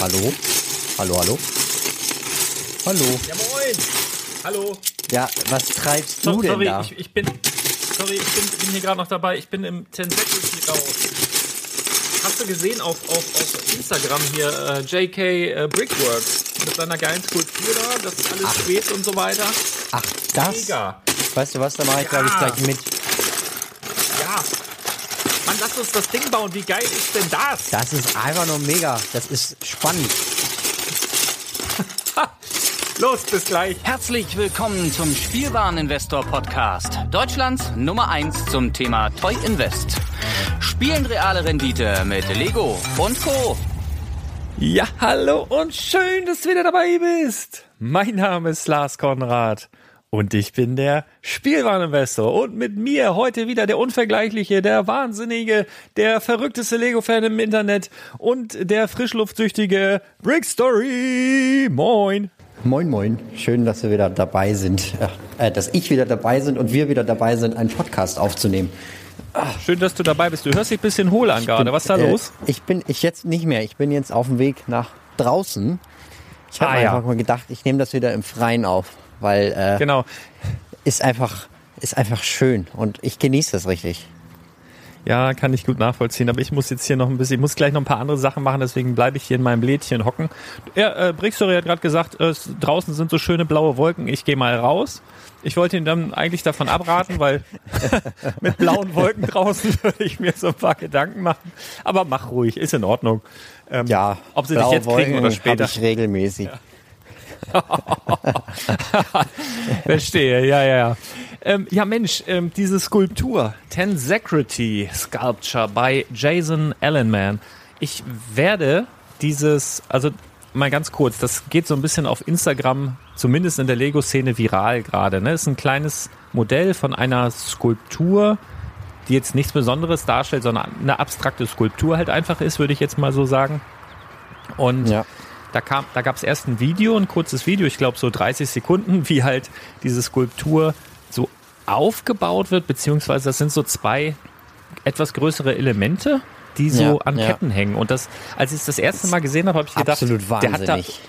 Hallo? Hallo, hallo? Hallo? Ja, moin! Hallo! Ja, was treibst So, du denn sorry, da? Ich, ich bin. Sorry, ich bin, bin hier gerade noch dabei. Ich bin im Tensecurity raus. Hast du gesehen auf, auf, auf Instagram hier äh, JK äh, Brickworks mit seiner geilen Skulptur da, das alles schwebt und so weiter? Ach, das? Mega! Weißt du was, da mache ich, glaube ich, Ja. gleich mit. Lass uns das Ding bauen. Wie geil ist denn das? Das ist einfach nur mega. Das ist spannend. Los, bis gleich. Herzlich willkommen zum Spielwareninvestor Podcast. Deutschlands Nummer 1 zum Thema Toy Invest. Spielen reale Rendite mit Lego und Co. Ja, hallo und schön, dass du wieder dabei bist. Mein Name ist Lars Konrad und ich bin der Spielwareninvestor und mit mir heute wieder der unvergleichliche, der wahnsinnige, der verrückteste Lego-Fan im Internet und der frischluftsüchtige Brick Story. Moin. Moin, moin. Schön, dass wir wieder dabei sind. Äh, dass ich wieder dabei sind und wir wieder dabei sind, einen Podcast aufzunehmen. Schön, dass du dabei bist. Du hörst dich ein bisschen hohl an gerade. Was ist da Äh, los? Ich bin ich jetzt nicht mehr. Ich bin jetzt auf dem Weg nach draußen. Ich habe Ah, ja. einfach mal gedacht, ich nehme das wieder im Freien auf, weil äh, Genau. ist einfach ist einfach schön und ich genieße das richtig. Ja, kann ich gut nachvollziehen, aber ich muss jetzt hier noch ein bisschen, ich muss gleich noch ein paar andere Sachen machen, deswegen bleibe ich hier in meinem Lädchen hocken. Ja, äh, Brickstory hat gerade gesagt, äh, draußen sind so schöne blaue Wolken, ich gehe mal raus. Ich wollte ihn dann eigentlich davon abraten, weil mit blauen Wolken draußen würde ich mir so ein paar Gedanken machen. Aber mach ruhig, ist in Ordnung. Ähm, Ja, ob sie dich jetzt kriegen oder später. ich regelmäßig. Verstehe, ja, ja, ja. Ähm, ja, Mensch, ähm, diese Skulptur, Tensecrity Sculpture bei Jason Allenman. Ich werde dieses, also mal ganz kurz, das geht so ein bisschen auf Instagram, zumindest in der Lego-Szene viral gerade. Ne? Ist ein kleines Modell von einer Skulptur, die jetzt nichts Besonderes darstellt, sondern eine abstrakte Skulptur halt einfach ist, würde ich jetzt mal so sagen. Und Ja. Da kam, da gab es erst ein Video, ein kurzes Video, ich glaube so 30 Sekunden, wie halt diese Skulptur so aufgebaut wird, beziehungsweise das sind so zwei etwas größere Elemente, die so Ja, an ja. Ketten hängen. Und das, als ich es das erste Mal gesehen habe, habe ich gedacht, Absolut der hat da, wahnsinnig.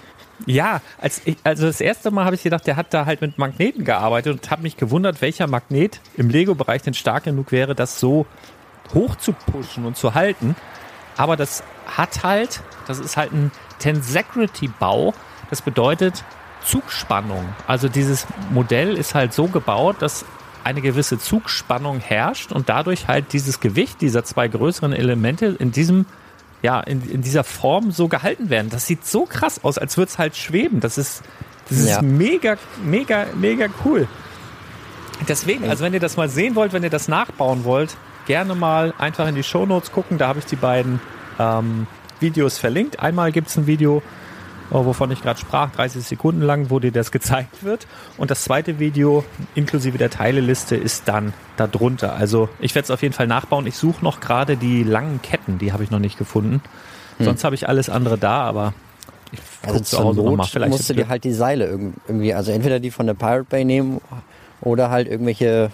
ja, als ich, also das erste Mal habe ich gedacht, der hat da halt mit Magneten gearbeitet und habe mich gewundert, welcher Magnet im Lego-Bereich denn stark genug wäre, das so hoch zu pushen und zu halten. Aber das hat halt, das ist halt ein Tensecrity-Bau. Das bedeutet Zugspannung. Also dieses Modell ist halt so gebaut, dass eine gewisse Zugspannung herrscht und dadurch halt dieses Gewicht dieser zwei größeren Elemente in diesem ja, in, in dieser Form so gehalten werden. Das sieht so krass aus, als würde es halt schweben. Das ist, das ist Ja. mega, mega, mega cool. Deswegen, also wenn ihr das mal sehen wollt, wenn ihr das nachbauen wollt, gerne mal einfach in die Shownotes gucken. Da habe ich die beiden ähm, Videos verlinkt. Einmal gibt es ein Video, äh, wovon ich gerade sprach, 30 Sekunden lang, wo dir das gezeigt wird. Und das zweite Video, inklusive der Teileliste, ist dann darunter. Also ich werde es auf jeden Fall nachbauen. Ich suche noch gerade die langen Ketten, die habe ich noch nicht gefunden. Sonst habe ich alles andere da, aber ich Also zur Hause noch. Not Vielleicht musst du dir halt die Seile irg- irgendwie, also entweder die von der Pirate Bay nehmen oder halt irgendwelche,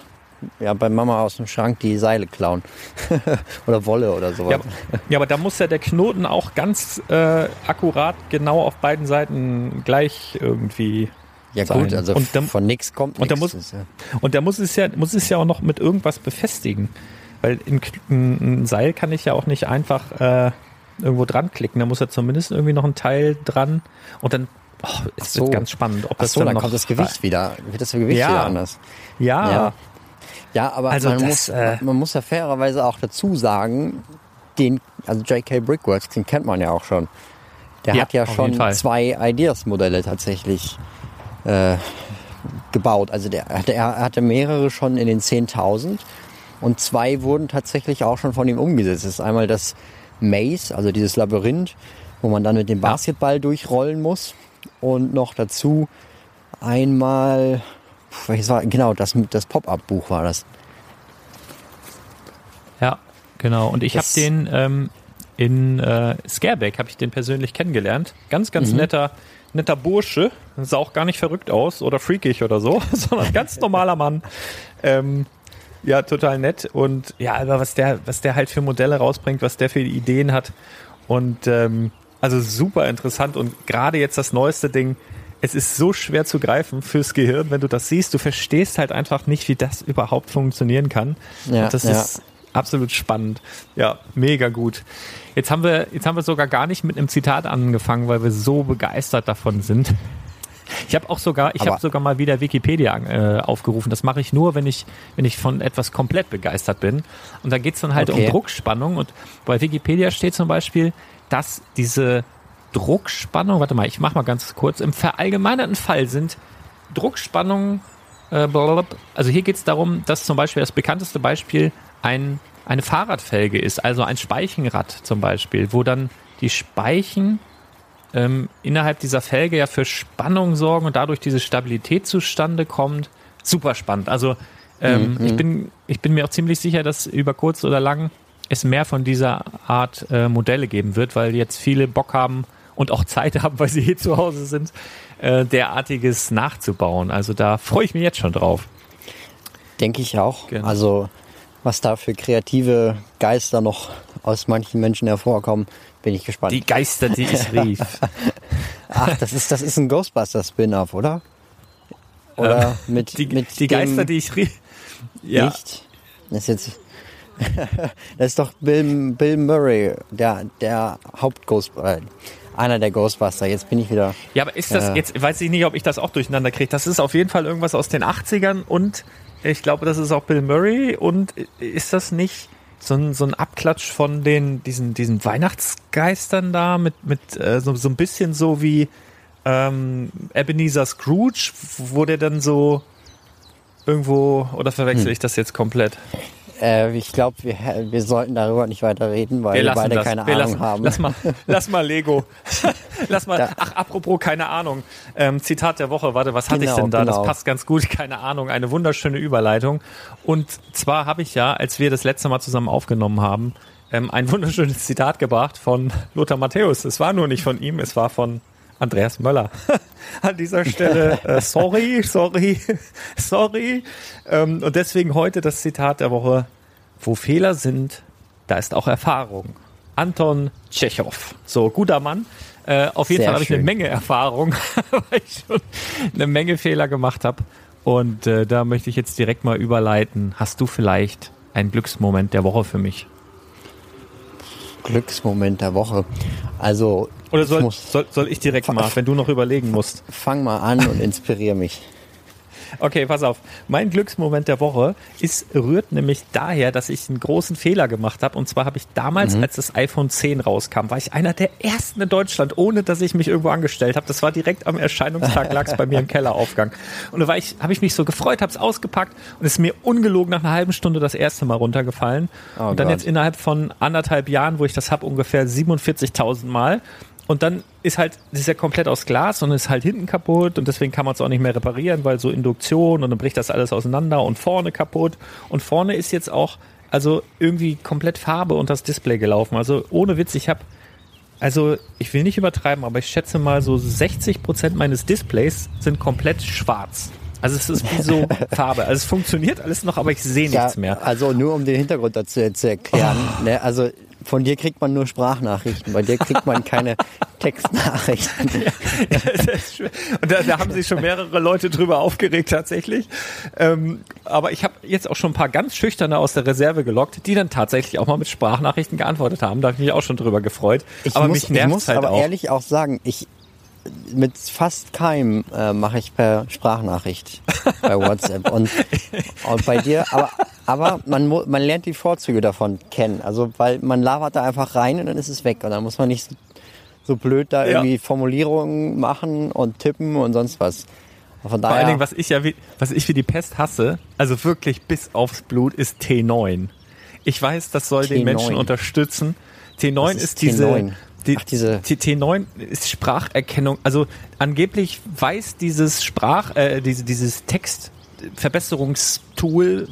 ja, bei Mama aus dem Schrank die Seile klauen. oder Wolle oder sowas. Ja, aber- ja, aber da muss ja der Knoten auch ganz äh, akkurat genau auf beiden Seiten gleich irgendwie Ja, sein. gut, also und dann, von nix kommt und da nichts. muss- ja- und da muss es ja muss es ja auch noch mit irgendwas befestigen, weil ein, ein, Seil kann ich ja auch nicht einfach äh, irgendwo dran klicken. Da muss ja zumindest irgendwie noch ein Teil dran und dann oh, es so. wird ganz spannend, ob Ach das so, dann, dann kommt das Gewicht wieder, wird das Gewicht Ja. wieder anders. Ja, Ja. Ja, aber Also man, das, muss, äh, man muss ja fairerweise auch dazu sagen, den, also JK Brickworks, den kennt man ja auch schon. Der Ja, hat ja schon zwei Ideas-Modelle tatsächlich äh, gebaut. Also der, hatte- er hatte mehrere schon in den 10.000 und zwei wurden tatsächlich auch schon von ihm umgesetzt. Das ist einmal das Maze, also dieses Labyrinth, wo man dann mit dem Basketball durchrollen muss und noch dazu einmal, welches war, genau, das, das Pop-Up-Buch war das. Ja, genau. Und ich habe den ähm, in äh, Scareback habe ich den persönlich kennengelernt. Ganz, ganz Mhm. netter, netter Bursche. Sah auch gar nicht verrückt aus oder freakig oder so, sondern ganz normaler Mann. Ähm, ja, total nett. Und ja, aber was der, was der halt für Modelle rausbringt, was der für Ideen hat. Und ähm, Also super interessant und gerade jetzt das neueste Ding, es ist so schwer zu greifen fürs Gehirn, wenn du das siehst. Du verstehst halt einfach nicht, wie das überhaupt funktionieren kann. Ja, und das ja. ist absolut spannend. Ja, mega gut. Jetzt haben wir, jetzt haben wir sogar gar nicht mit einem Zitat angefangen, weil wir so begeistert davon sind. Ich habe auch sogar, ich habe sogar mal wieder Wikipedia äh, aufgerufen. Das mache ich nur, wenn ich, wenn ich von etwas komplett begeistert bin. Und da geht's dann halt Okay. um Druckspannung. Und bei Wikipedia steht zum Beispiel, dass diese Druckspannung, warte mal, ich mach mal ganz kurz, im verallgemeinerten Fall sind Druckspannungen, äh, also hier geht's darum, dass zum Beispiel das bekannteste Beispiel ein, eine Fahrradfelge ist, also ein Speichenrad zum Beispiel, wo dann die Speichen ähm, innerhalb dieser Felge ja für Spannung sorgen und dadurch diese Stabilität zustande kommt. Super spannend. Also ähm, ich, bin, ich bin mir auch ziemlich sicher, dass über kurz oder lang es mehr von dieser Art äh, Modelle geben wird, weil jetzt viele Bock haben und auch Zeit haben, weil sie hier zu Hause sind, äh, derartiges nachzubauen. Also da freue ich mich jetzt schon drauf. Denke ich auch. Genau. Also was da für kreative Geister noch aus manchen Menschen hervorkommen, bin ich gespannt. Die Geister, die ich rief. Ach, das ist, das ist ein Ghostbuster-Spin-Off, oder? Oder mit, Ähm, Die, mit die Geister, die ich rief. Ja, nicht? Das ist jetzt. das ist doch Bill, Bill Murray, der, der Hauptghostbuster. Einer der Ghostbuster. Jetzt bin ich wieder. Ja, aber ist das, Ja. jetzt weiß ich nicht, ob ich das auch durcheinander kriege. Das ist auf jeden Fall irgendwas aus den 80ern und ich glaube, das ist auch Bill Murray und ist das nicht so ein, so ein Abklatsch von den, diesen, diesen Weihnachtsgeistern da mit, mit äh, so, so ein bisschen so wie ähm, Ebenezer Scrooge, wo der dann so irgendwo, oder verwechsel Hm. ich das jetzt komplett? Äh, ich glaube, wir, wir sollten darüber nicht weiter reden, weil wir, beide keine Wir Ahnung lassen, haben. Lass mal, lass mal Lego. lass mal. Ach, apropos keine Ahnung. Ähm, Zitat der Woche. Warte, was hatte ich Genau, denn da? genau. Das passt ganz gut. Keine Ahnung. Eine wunderschöne Überleitung. Und zwar habe ich ja, als wir das letzte Mal zusammen aufgenommen haben, ähm, ein wunderschönes Zitat gebracht von Lothar Matthäus. Es war nur nicht von ihm, es war von Andreas Möller. An dieser Stelle, äh, sorry, sorry, sorry. Ähm, und deswegen heute das Zitat der Woche. Wo Fehler sind, da ist auch Erfahrung. Anton Tschechow. So, guter Mann. Äh, auf jeden Sehr Fall habe ich eine. Menge Erfahrung, weil ich schon eine Menge Fehler gemacht habe. Und äh, da möchte ich jetzt direkt mal überleiten. Hast du vielleicht einen Glücksmoment der Woche für mich? Glücksmoment der Woche. Also, Oder soll, soll, soll ich direkt mal, wenn du noch überlegen musst? fang mal an und inspiriere mich. Okay, pass auf. Mein Glücksmoment der Woche ist, rührt nämlich daher, dass ich einen großen Fehler gemacht habe. Und zwar habe ich damals, als das iPhone 10 rauskam, war ich einer der ersten in Deutschland, ohne dass ich mich irgendwo angestellt habe. Das war direkt am Erscheinungstag, lag es bei mir im Kelleraufgang. Und da war ich, habe ich mich so gefreut, habe es ausgepackt und es ist mir ungelogen nach einer halben Stunde das erste Mal runtergefallen. Oh und dann Gott. jetzt innerhalb von anderthalb Jahren, wo ich das habe, ungefähr 47.000 Mal. Und dann ist halt, das ist ja komplett aus Glas und ist halt hinten kaputt und deswegen kann man es auch nicht mehr reparieren, weil so Induktion und dann bricht das alles auseinander und vorne kaputt. Und vorne ist jetzt auch, also irgendwie komplett Farbe und das Display gelaufen. Also ohne Witz, ich habe, also ich will nicht übertreiben, aber ich schätze mal so 60 Prozent meines Displays sind komplett schwarz. Also es ist wie so Farbe. Also es funktioniert alles noch, aber ich sehe nichts mehr. Also nur um den Hintergrund dazu zu erklären. Ne, also von dir kriegt man nur Sprachnachrichten, bei dir kriegt man keine Textnachrichten. Und da, da haben sich schon mehrere Leute drüber aufgeregt tatsächlich. Ähm, aber ich habe jetzt auch schon ein paar ganz schüchterne aus der Reserve gelockt, die dann tatsächlich auch mal mit Sprachnachrichten geantwortet haben. Da habe ich mich auch schon drüber gefreut. Ich aber muss, mich nervt ich muss halt aber auch. ehrlich auch sagen, ich mit fast keinem äh, mache ich per Sprachnachricht bei WhatsApp und, und bei dir, aber aber man man lernt die Vorzüge davon kennen, also weil man labert da einfach rein und dann ist es weg und dann muss man nicht so, so blöd da Ja. irgendwie Formulierungen machen und tippen und sonst was. Von Vor daher, allen Dingen, was ich ja wie, was ich wie die Pest hasse, also wirklich bis aufs Blut, ist T9. Ich weiß, das soll den T9. Menschen unterstützen. T9 Was ist, ist diese, T9? Die, Ach, diese- T- T9 ist Spracherkennung. Also angeblich weiß dieses Sprach, äh, diese, dieses Textverbesserungstool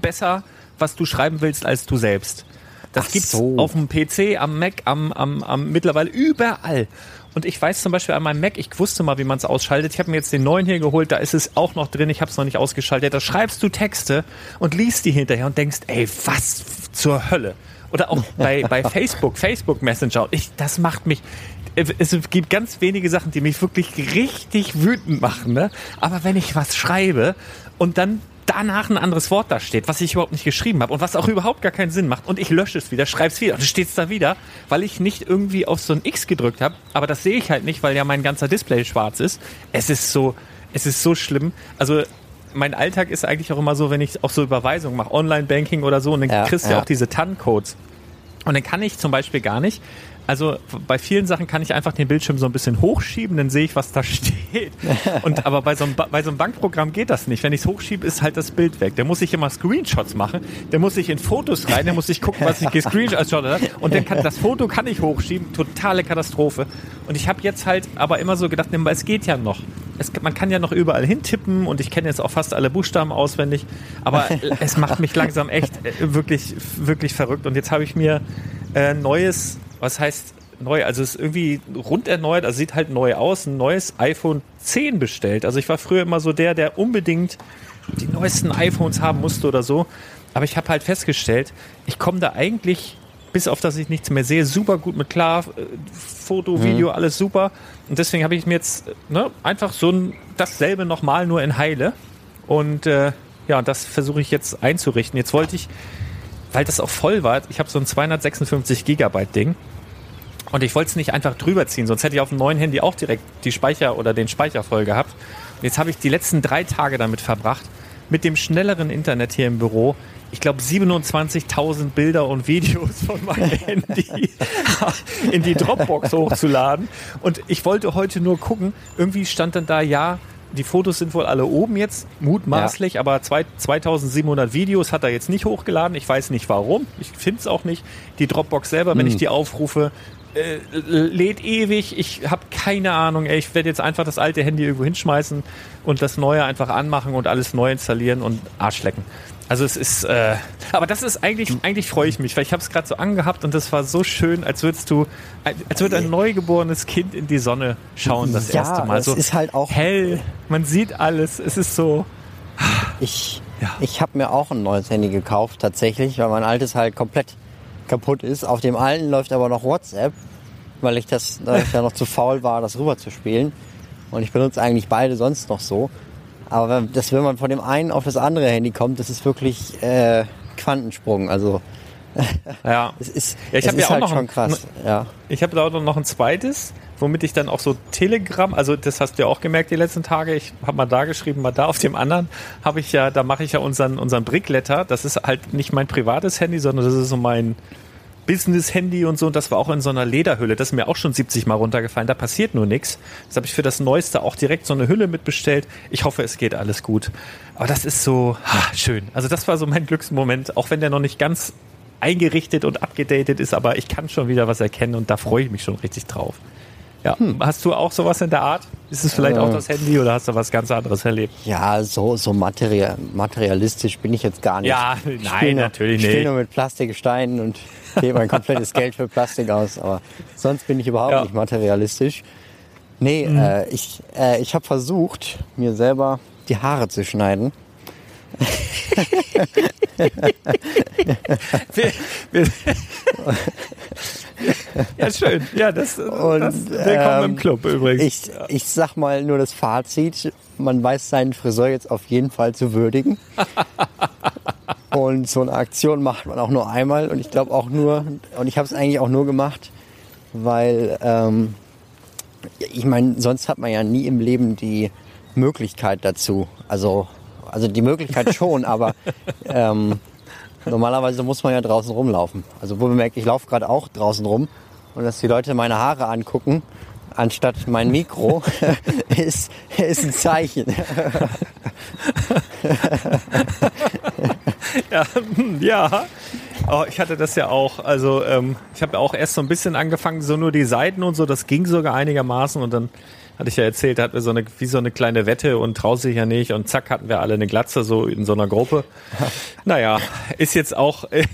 besser, was du schreiben willst, als du selbst. Das Ach gibt's so. auf dem PC, am Mac, am, am, am mittlerweile überall. Und ich weiß zum Beispiel an meinem Mac, ich wusste mal, wie man es ausschaltet. Ich habe mir jetzt den neuen hier geholt, da ist es auch noch drin, ich habe es noch nicht ausgeschaltet. Da schreibst du Texte und liest die hinterher und denkst, ey, was zur Hölle. Oder auch bei, bei Facebook, Facebook Messenger. Ich, das macht mich, es gibt ganz wenige Sachen, die mich wirklich richtig wütend machen. Ne? Aber wenn ich was schreibe und dann danach ein anderes Wort da steht, was ich überhaupt nicht geschrieben habe und was auch überhaupt gar keinen Sinn macht und ich lösche es wieder, schreibe es wieder und dann steht es da wieder, weil ich nicht irgendwie auf so ein X gedrückt habe, aber das sehe ich halt nicht, weil ja mein ganzer Display schwarz ist. Es ist so, es ist so schlimm. Also mein Alltag ist eigentlich auch immer so, wenn ich auch so Überweisungen mache, Online-Banking oder so, und dann ja, kriegst du ja. auch diese TAN-Codes. Und dann kann ich zum Beispiel gar nicht, also bei vielen Sachen kann ich einfach den Bildschirm so ein bisschen hochschieben, dann sehe ich, was da steht. Und aber bei so einem, bei so einem Bankprogramm geht das nicht. Wenn ich es hochschiebe, ist halt das Bild weg. Da muss ich immer Screenshots machen. Da muss ich in Fotos rein, da muss ich gucken, was ich gescreenshot habe. Und dann kann das Foto kann ich hochschieben. Totale Katastrophe. Und ich habe jetzt halt aber immer so gedacht, es geht ja noch. Es, man kann ja noch überall hintippen und ich kenne jetzt auch fast alle Buchstaben auswendig. Aber es macht mich langsam echt äh, wirklich, wirklich verrückt. Und jetzt habe ich mir äh, neues was heißt neu? Also es ist irgendwie rund erneuert, also sieht halt neu aus, ein neues iPhone 10 bestellt. Also ich war früher immer so der, der unbedingt die neuesten iPhones haben musste oder so. Aber ich habe halt festgestellt, ich komme da eigentlich, bis auf dass ich nichts mehr sehe, super gut mit klar. Äh, Foto, mhm. Video, mhm. alles super. Und deswegen habe ich mir jetzt ne, einfach so ein, dasselbe nochmal nur in Heile. Und äh, ja, das versuche ich jetzt einzurichten. Jetzt wollte ich weil das auch voll war. Ich habe so ein 256 Gigabyte Ding. Und ich wollte es nicht einfach drüber ziehen, sonst hätte ich auf dem neuen Handy auch direkt die Speicher oder den Speicher voll gehabt. Und jetzt habe ich die letzten drei Tage damit verbracht, mit dem schnelleren Internet hier im Büro, ich glaube 27.000 Bilder und Videos von meinem Handy in die Dropbox hochzuladen. Und ich wollte heute nur gucken, irgendwie stand dann da, ja, die Fotos sind wohl alle oben jetzt, mutmaßlich, ja. aber zwei, 2700 Videos hat er jetzt nicht hochgeladen. Ich weiß nicht warum. Ich finde es auch nicht. Die Dropbox selber, wenn hm. ich die aufrufe, äh, lädt ewig. Ich habe keine Ahnung. Ey, ich werde jetzt einfach das alte Handy irgendwo hinschmeißen und das neue einfach anmachen und alles neu installieren und Arsch lecken. Also es ist, äh, aber das ist eigentlich, eigentlich freue ich mich, weil ich habe es gerade so angehabt und das war so schön, als würdest du, als würde ein neugeborenes Kind in die Sonne schauen das ja, erste Mal. So es ist halt auch hell, man sieht alles, es ist so. Ich, ja. ich habe mir auch ein neues Handy gekauft tatsächlich, weil mein altes halt komplett kaputt ist. Auf dem alten läuft aber noch WhatsApp, weil ich das, weil ich ja noch zu faul war, das rüber zu spielen. Und ich benutze eigentlich beide sonst noch so. Aber das, wenn man von dem einen auf das andere Handy kommt, das ist wirklich äh, Quantensprung. Also ja. es ist, ja, ich habe ja auch halt noch schon ein, krass. Ja. Ich habe da auch noch ein zweites, womit ich dann auch so Telegram, also das hast du ja auch gemerkt die letzten Tage. Ich habe mal da geschrieben, mal da. Auf dem anderen habe ich ja, da mache ich ja unseren unseren Brickletter. Das ist halt nicht mein privates Handy, sondern das ist so mein Business-Handy und so. Und das war auch in so einer Lederhülle. Das ist mir auch schon 70 Mal runtergefallen. Da passiert nur nichts. Das habe ich für das Neueste auch direkt so eine Hülle mitbestellt. Ich hoffe, es geht alles gut. Aber das ist so ha, schön. Also das war so mein Glücksmoment, auch wenn der noch nicht ganz eingerichtet und abgedatet ist, aber ich kann schon wieder was erkennen und da freue ich mich schon richtig drauf. Ja. Hm. Hast du auch sowas in der Art? Ist es vielleicht äh, auch das Handy oder hast du was ganz anderes erlebt? Ja, so, so material, materialistisch bin ich jetzt gar nicht. Ja, ich nein, natürlich nicht. Ich spiele nur mit Plastiksteinen und gebe mein komplettes Geld für Plastik aus, aber sonst bin ich überhaupt ja. nicht materialistisch. Nee, mhm. äh, ich, äh, ich habe versucht, mir selber die Haare zu schneiden. wir, wir, ja, schön. Ja, das, Und, das willkommen ähm, im Club übrigens. Ich, ich sag mal nur das Fazit. Man weiß seinen Friseur jetzt auf jeden Fall zu würdigen. und so eine Aktion macht man auch nur einmal. Und ich glaube auch nur, und ich habe es eigentlich auch nur gemacht, weil, ähm, ich meine, sonst hat man ja nie im Leben die Möglichkeit dazu. Also, also die Möglichkeit schon, aber ähm, Normalerweise muss man ja draußen rumlaufen. Also wo bemerkt, ich laufe gerade auch draußen rum und dass die Leute meine Haare angucken, anstatt mein Mikro, ist, ist ein Zeichen. ja, ja. Oh, ich hatte das ja auch. Also ähm, ich habe auch erst so ein bisschen angefangen, so nur die Seiten und so. Das ging sogar einigermaßen und dann hatte ich ja erzählt, hatten wir so eine, wie so eine kleine Wette und traut sich ja nicht und zack hatten wir alle eine Glatze so in so einer Gruppe. naja, ist jetzt auch, äh,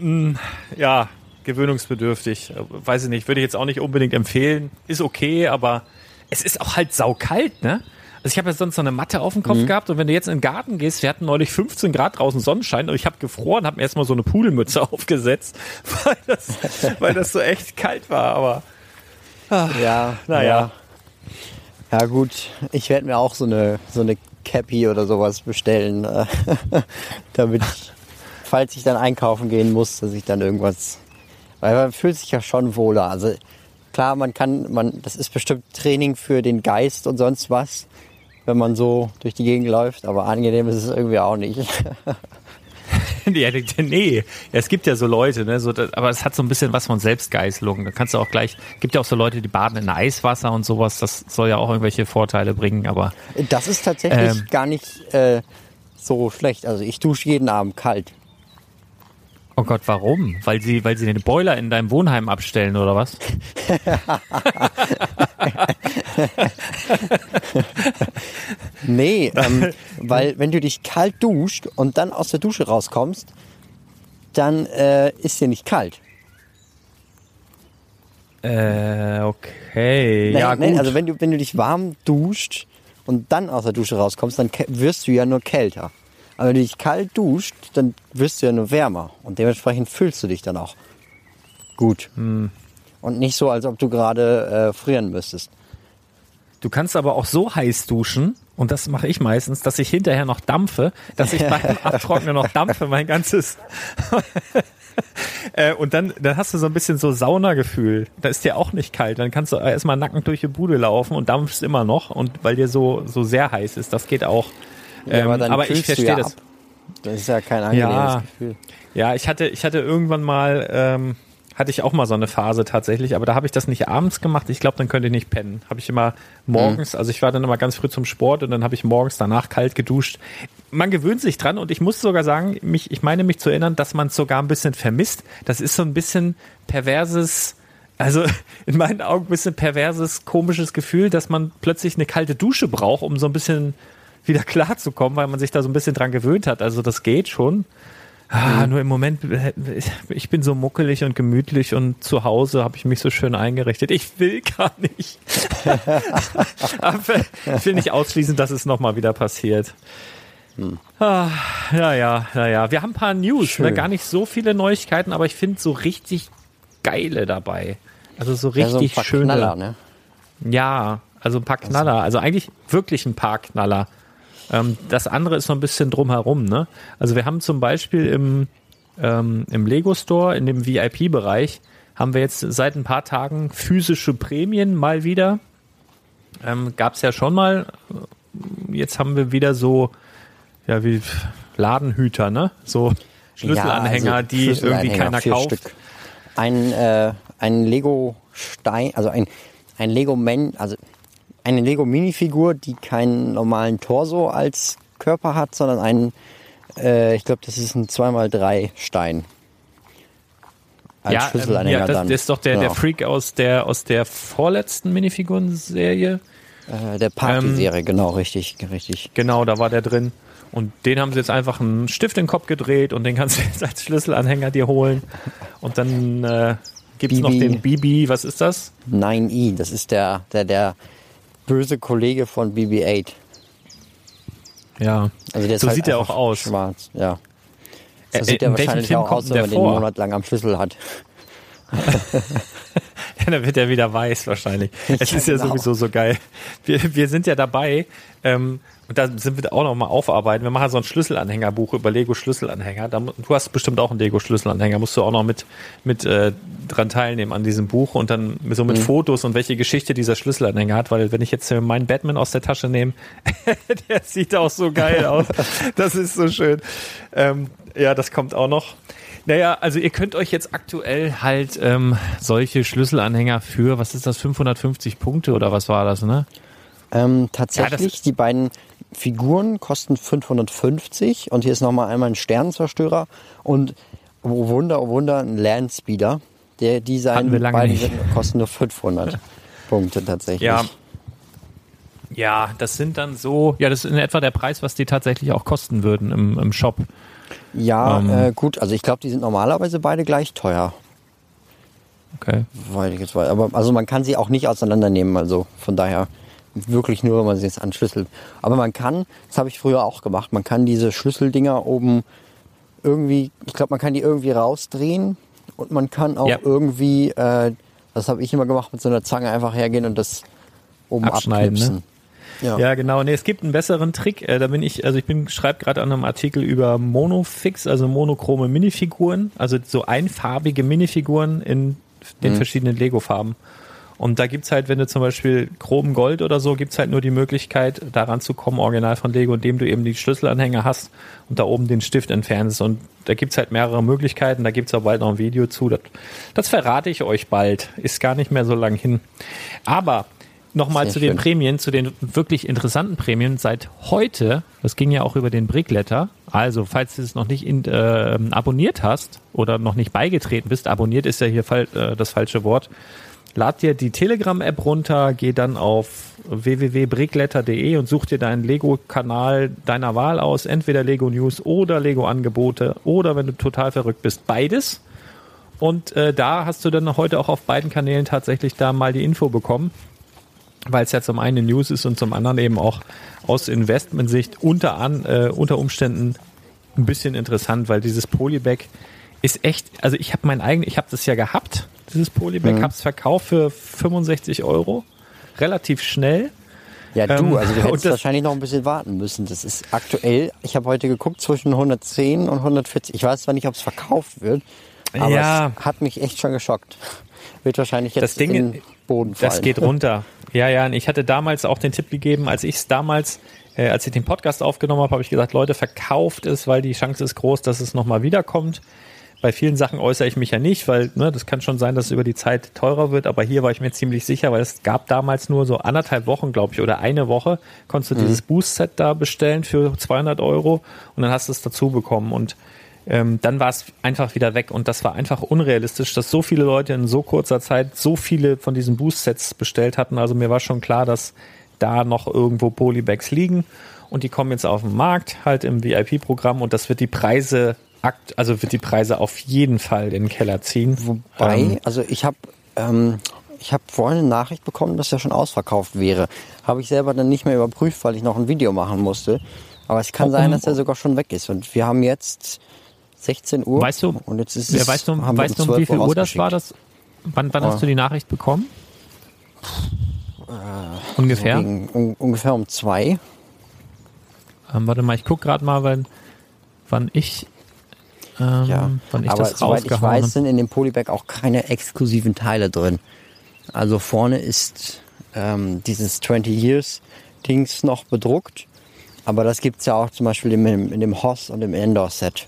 mh, ja, gewöhnungsbedürftig. Weiß ich nicht, würde ich jetzt auch nicht unbedingt empfehlen. Ist okay, aber es ist auch halt saukalt, ne? Also ich habe ja sonst so eine Matte auf dem Kopf gehabt und wenn du jetzt in den Garten gehst, wir hatten neulich 15 Grad draußen Sonnenschein und ich habe gefroren, habe mir erstmal so eine Pudelmütze aufgesetzt, weil das, weil das so echt kalt war. Aber Ja, Naja. Ja, Ja, gut. Ich werde mir auch so eine, so eine Cappy oder sowas bestellen, äh, damit falls ich dann einkaufen gehen muss, dass ich dann irgendwas, weil man fühlt sich ja schon wohler. Also klar, man kann, man, das ist bestimmt Training für den Geist und sonst was, wenn man so durch die Gegend läuft, aber angenehm ist es irgendwie auch nicht. ja, nee, es gibt ja so Leute, ne, so, aber es hat so ein bisschen was von Selbstgeißelung. Da kannst du auch gleich, gibt ja auch so Leute, die baden in Eiswasser und sowas. Das soll ja auch irgendwelche Vorteile bringen, aber Das ist tatsächlich Ähm. gar nicht äh, so schlecht. Also ich dusche jeden Abend kalt. Oh Gott, warum? Weil sie, weil sie den Boiler in deinem Wohnheim abstellen oder was? Nee, ähm, weil wenn du dich kalt duscht und dann aus der Dusche rauskommst, dann äh, ist dir nicht kalt. Äh, okay. Nein, ja, nein, gut. also wenn du, wenn du dich warm duscht und dann aus der Dusche rauskommst, dann wirst du ja nur kälter. Aber wenn du dich kalt duscht, dann wirst du ja nur wärmer. Und dementsprechend fühlst du dich dann auch gut. Hm. Und nicht so, als ob du gerade äh, frieren müsstest. Du kannst aber auch so heiß duschen, und das mache ich meistens, dass ich hinterher noch dampfe, dass ich beim Abtrocknen noch dampfe, mein ganzes. Äh, und dann, dann hast du so ein bisschen so Saunagefühl. Da ist dir auch nicht kalt. Dann kannst du erstmal nackend durch die Bude laufen und dampfst immer noch. Und weil dir so, so sehr heiß ist, das geht auch. Ähm, aber ich kühlst du verstehe ja das. ab. Das ist ja kein angenehmes Ja. Gefühl. Ja, ich hatte, ich hatte irgendwann mal, ähm, hatte ich auch mal so eine Phase tatsächlich, aber da habe ich das nicht abends gemacht. Ich glaube, dann könnte ich nicht pennen. Habe ich immer morgens, also ich war dann immer ganz früh zum Sport und dann habe ich morgens danach kalt geduscht. Man gewöhnt sich dran und ich muss sogar sagen, mich, ich meine mich zu erinnern, dass man es sogar ein bisschen vermisst. Das ist so ein bisschen perverses, also in meinen Augen ein bisschen perverses, komisches Gefühl, dass man plötzlich eine kalte Dusche braucht, um so ein bisschen wieder klarzukommen, weil man sich da so ein bisschen dran gewöhnt hat. Also das geht schon. Ah, nur im Moment, äh, ich bin so muckelig und gemütlich und zu Hause habe ich mich so schön eingerichtet. Ich will gar nicht. Ich will nicht ausschließen, dass es nochmal wieder passiert. Ah, ja, ja, ja, ja. Wir haben ein paar News, ne? Gar nicht so viele Neuigkeiten, aber ich finde so richtig geile dabei. Also so Ja, so ein richtig paar schöne. Knaller, ne? Ja, also ein paar Knaller. Also eigentlich wirklich ein paar Knaller. Ähm, das andere ist so ein bisschen drumherum. Ne? Also wir haben zum Beispiel im, ähm, im Lego Store, in dem VIP-Bereich, haben wir jetzt seit ein paar Tagen physische Prämien mal wieder. Ähm, Gab es ja schon mal. Jetzt haben wir wieder so, ja, wie Ladenhüter, ne? So Schlüsselanhänger, Ja, also die irgendwie Schlüsselanhänger, keiner vier kauft. Stück. Ein, äh, ein Lego Stein, also ein, ein Lego Man, also eine Lego Minifigur, die keinen normalen Torso als Körper hat, sondern einen, äh, ich glaube, das ist ein 2x3 Stein. Als ja, ähm, Schlüsselanhänger ja, das, dann. das ist doch der, der Genau. Freak aus der, aus der vorletzten Minifiguren-Serie. Äh, der Party-Serie, genau, richtig, richtig. Genau, da war der drin. Und den haben sie jetzt einfach einen Stift in den Kopf gedreht und den kannst du jetzt als Schlüsselanhänger dir holen. Und dann äh, gibt es noch den Bibi, was ist das? 9i, das ist der, der, der böse Kollege von BB-8. Ja. Also der ist so halt sieht er auch aus. Schwarz, ja. So Äh, sieht er wahrscheinlich auch aus, wenn man den Monat lang am Schlüssel hat. Ja, dann wird er wieder weiß wahrscheinlich. Es ist ja genau. sowieso so geil. Wir, wir sind ja dabei, ähm, und da sind wir auch noch mal aufarbeiten. Wir machen so ein Schlüsselanhängerbuch über Lego Schlüsselanhänger. Da, mu- du hast bestimmt auch einen Lego Schlüsselanhänger. Musst du auch noch mit, mit äh, dran teilnehmen an diesem Buch und dann so Mhm. mit Fotos und welche Geschichte dieser Schlüsselanhänger hat. Weil wenn ich jetzt äh, meinen Batman aus der Tasche nehme, der sieht auch so geil aus. Das ist so schön. Ähm, ja, das kommt auch noch. Naja, also ihr könnt euch jetzt aktuell halt ähm, solche Schlüsselanhänger für, was ist das, 550 Punkte oder was war das, ne? Ähm, tatsächlich, Ja, die beiden Figuren kosten 550 und hier ist nochmal einmal ein Sternenzerstörer und oh Wunder, oh Wunder, ein Landspeeder. Der, die lange beiden nicht. kosten nur 500 Punkte tatsächlich. Ja. Ja, das sind dann so, ja, das ist in etwa der Preis, was die tatsächlich auch kosten würden im, im Shop. Ja, Ähm. äh, gut, also ich glaube, die sind normalerweise beide gleich teuer. Okay. Weil ich jetzt weiß. Aber also man kann sie auch nicht auseinandernehmen, also von daher wirklich nur, wenn man sie jetzt anschlüsselt. Aber man kann, das habe ich früher auch gemacht, man kann diese Schlüsseldinger oben irgendwie, ich glaube, man kann die irgendwie rausdrehen und man kann auch Ja. irgendwie, äh, das habe ich immer gemacht, mit so einer Zange einfach hergehen und das oben Abschneiden, abknipsen. ne? Ja. Ja, genau. Nee, es gibt einen besseren Trick. Äh, da bin ich, also ich bin, schreibe gerade an einem Artikel über Monofix, also monochrome Minifiguren, also so einfarbige Minifiguren in den verschiedenen Lego-Farben. Und da gibt's halt, wenn du zum Beispiel chrom Gold oder so, gibt's halt nur die Möglichkeit, daran zu kommen, original von Lego, indem du eben die Schlüsselanhänger hast und da oben den Stift entfernst. Und da gibt's halt mehrere Möglichkeiten. Da gibt's auch bald noch ein Video zu. Das, das verrate ich euch bald. Ist gar nicht mehr so lang hin. Aber nochmal Sehr zu den schön. Prämien, zu den wirklich interessanten Prämien. Seit heute, das ging ja auch über den Brickletter, also falls du es noch nicht in, äh, abonniert hast oder noch nicht beigetreten bist, abonniert ist ja hier fal äh, das falsche Wort, lad dir die Telegram-App runter, geh dann auf www.brickletter.de und such dir deinen Lego-Kanal deiner Wahl aus, entweder Lego News oder Lego-Angebote oder wenn du total verrückt bist, beides. Und äh, da hast du dann heute auch auf beiden Kanälen tatsächlich da mal die Info bekommen weil es ja zum einen News ist und zum anderen eben auch aus Investmentsicht unter, an, äh, unter Umständen ein bisschen interessant, weil dieses Polybag ist echt, also ich habe mein eigenes, ich habe das ja gehabt, dieses Polybag, Mhm. habe es verkauft für 65 Euro, relativ schnell. Ja, du, Ähm, also du hättest wahrscheinlich noch ein bisschen warten müssen. Das ist aktuell, ich habe heute geguckt, zwischen 110 und 140. Ich weiß zwar nicht, ob es verkauft wird, aber Ja. es hat mich echt schon geschockt. Wird wahrscheinlich jetzt Das Ding- in Boden fallen. Das geht runter. Ja, ja, und ich hatte damals auch den Tipp gegeben, als ich es damals, äh, als ich den Podcast aufgenommen habe, habe ich gesagt, Leute, verkauft es, weil die Chance ist groß, dass es nochmal wiederkommt. Bei vielen Sachen äußere ich mich ja nicht, weil ne, das kann schon sein, dass es über die Zeit teurer wird, aber hier war ich mir ziemlich sicher, weil es gab damals nur so anderthalb Wochen, glaube ich, oder eine Woche, konntest du dieses Boost-Set da bestellen für 200 Euro und dann hast du es dazu bekommen und ähm, dann war es einfach wieder weg und das war einfach unrealistisch, dass so viele Leute in so kurzer Zeit so viele von diesen Boost-Sets bestellt hatten. Also mir war schon klar, dass da noch irgendwo Polybags liegen und die kommen jetzt auf den Markt, halt im VIP-Programm und das wird die Preise akt, also wird die Preise auf jeden Fall in den Keller ziehen. Wobei, Ähm, also ich habe ähm, ich habe vorhin eine Nachricht bekommen, dass er schon ausverkauft wäre. Habe ich selber dann nicht mehr überprüft, weil ich noch ein Video machen musste. Aber es kann Oh, sein, um- dass er sogar schon weg ist. Und wir haben jetzt 16 Uhr. Weißt du, und jetzt ist wer es, weißt du, weißt du, um 12 wie viel Uhr das war? Das, wann wann Oh. hast du die Nachricht bekommen? So Ungefähr. gegen, un, ungefähr um zwei. Ähm, warte mal, ich guck gerade mal, wann, wann ich, ähm, Ja, wann ich aber das soweit ich weiß, habe. sind in dem Polybag auch keine exklusiven Teile drin. Also vorne ist ähm, dieses 20 Years Dings noch bedruckt, aber das gibt's ja auch zum Beispiel in, dem- in dem Hoss und im Endor Set.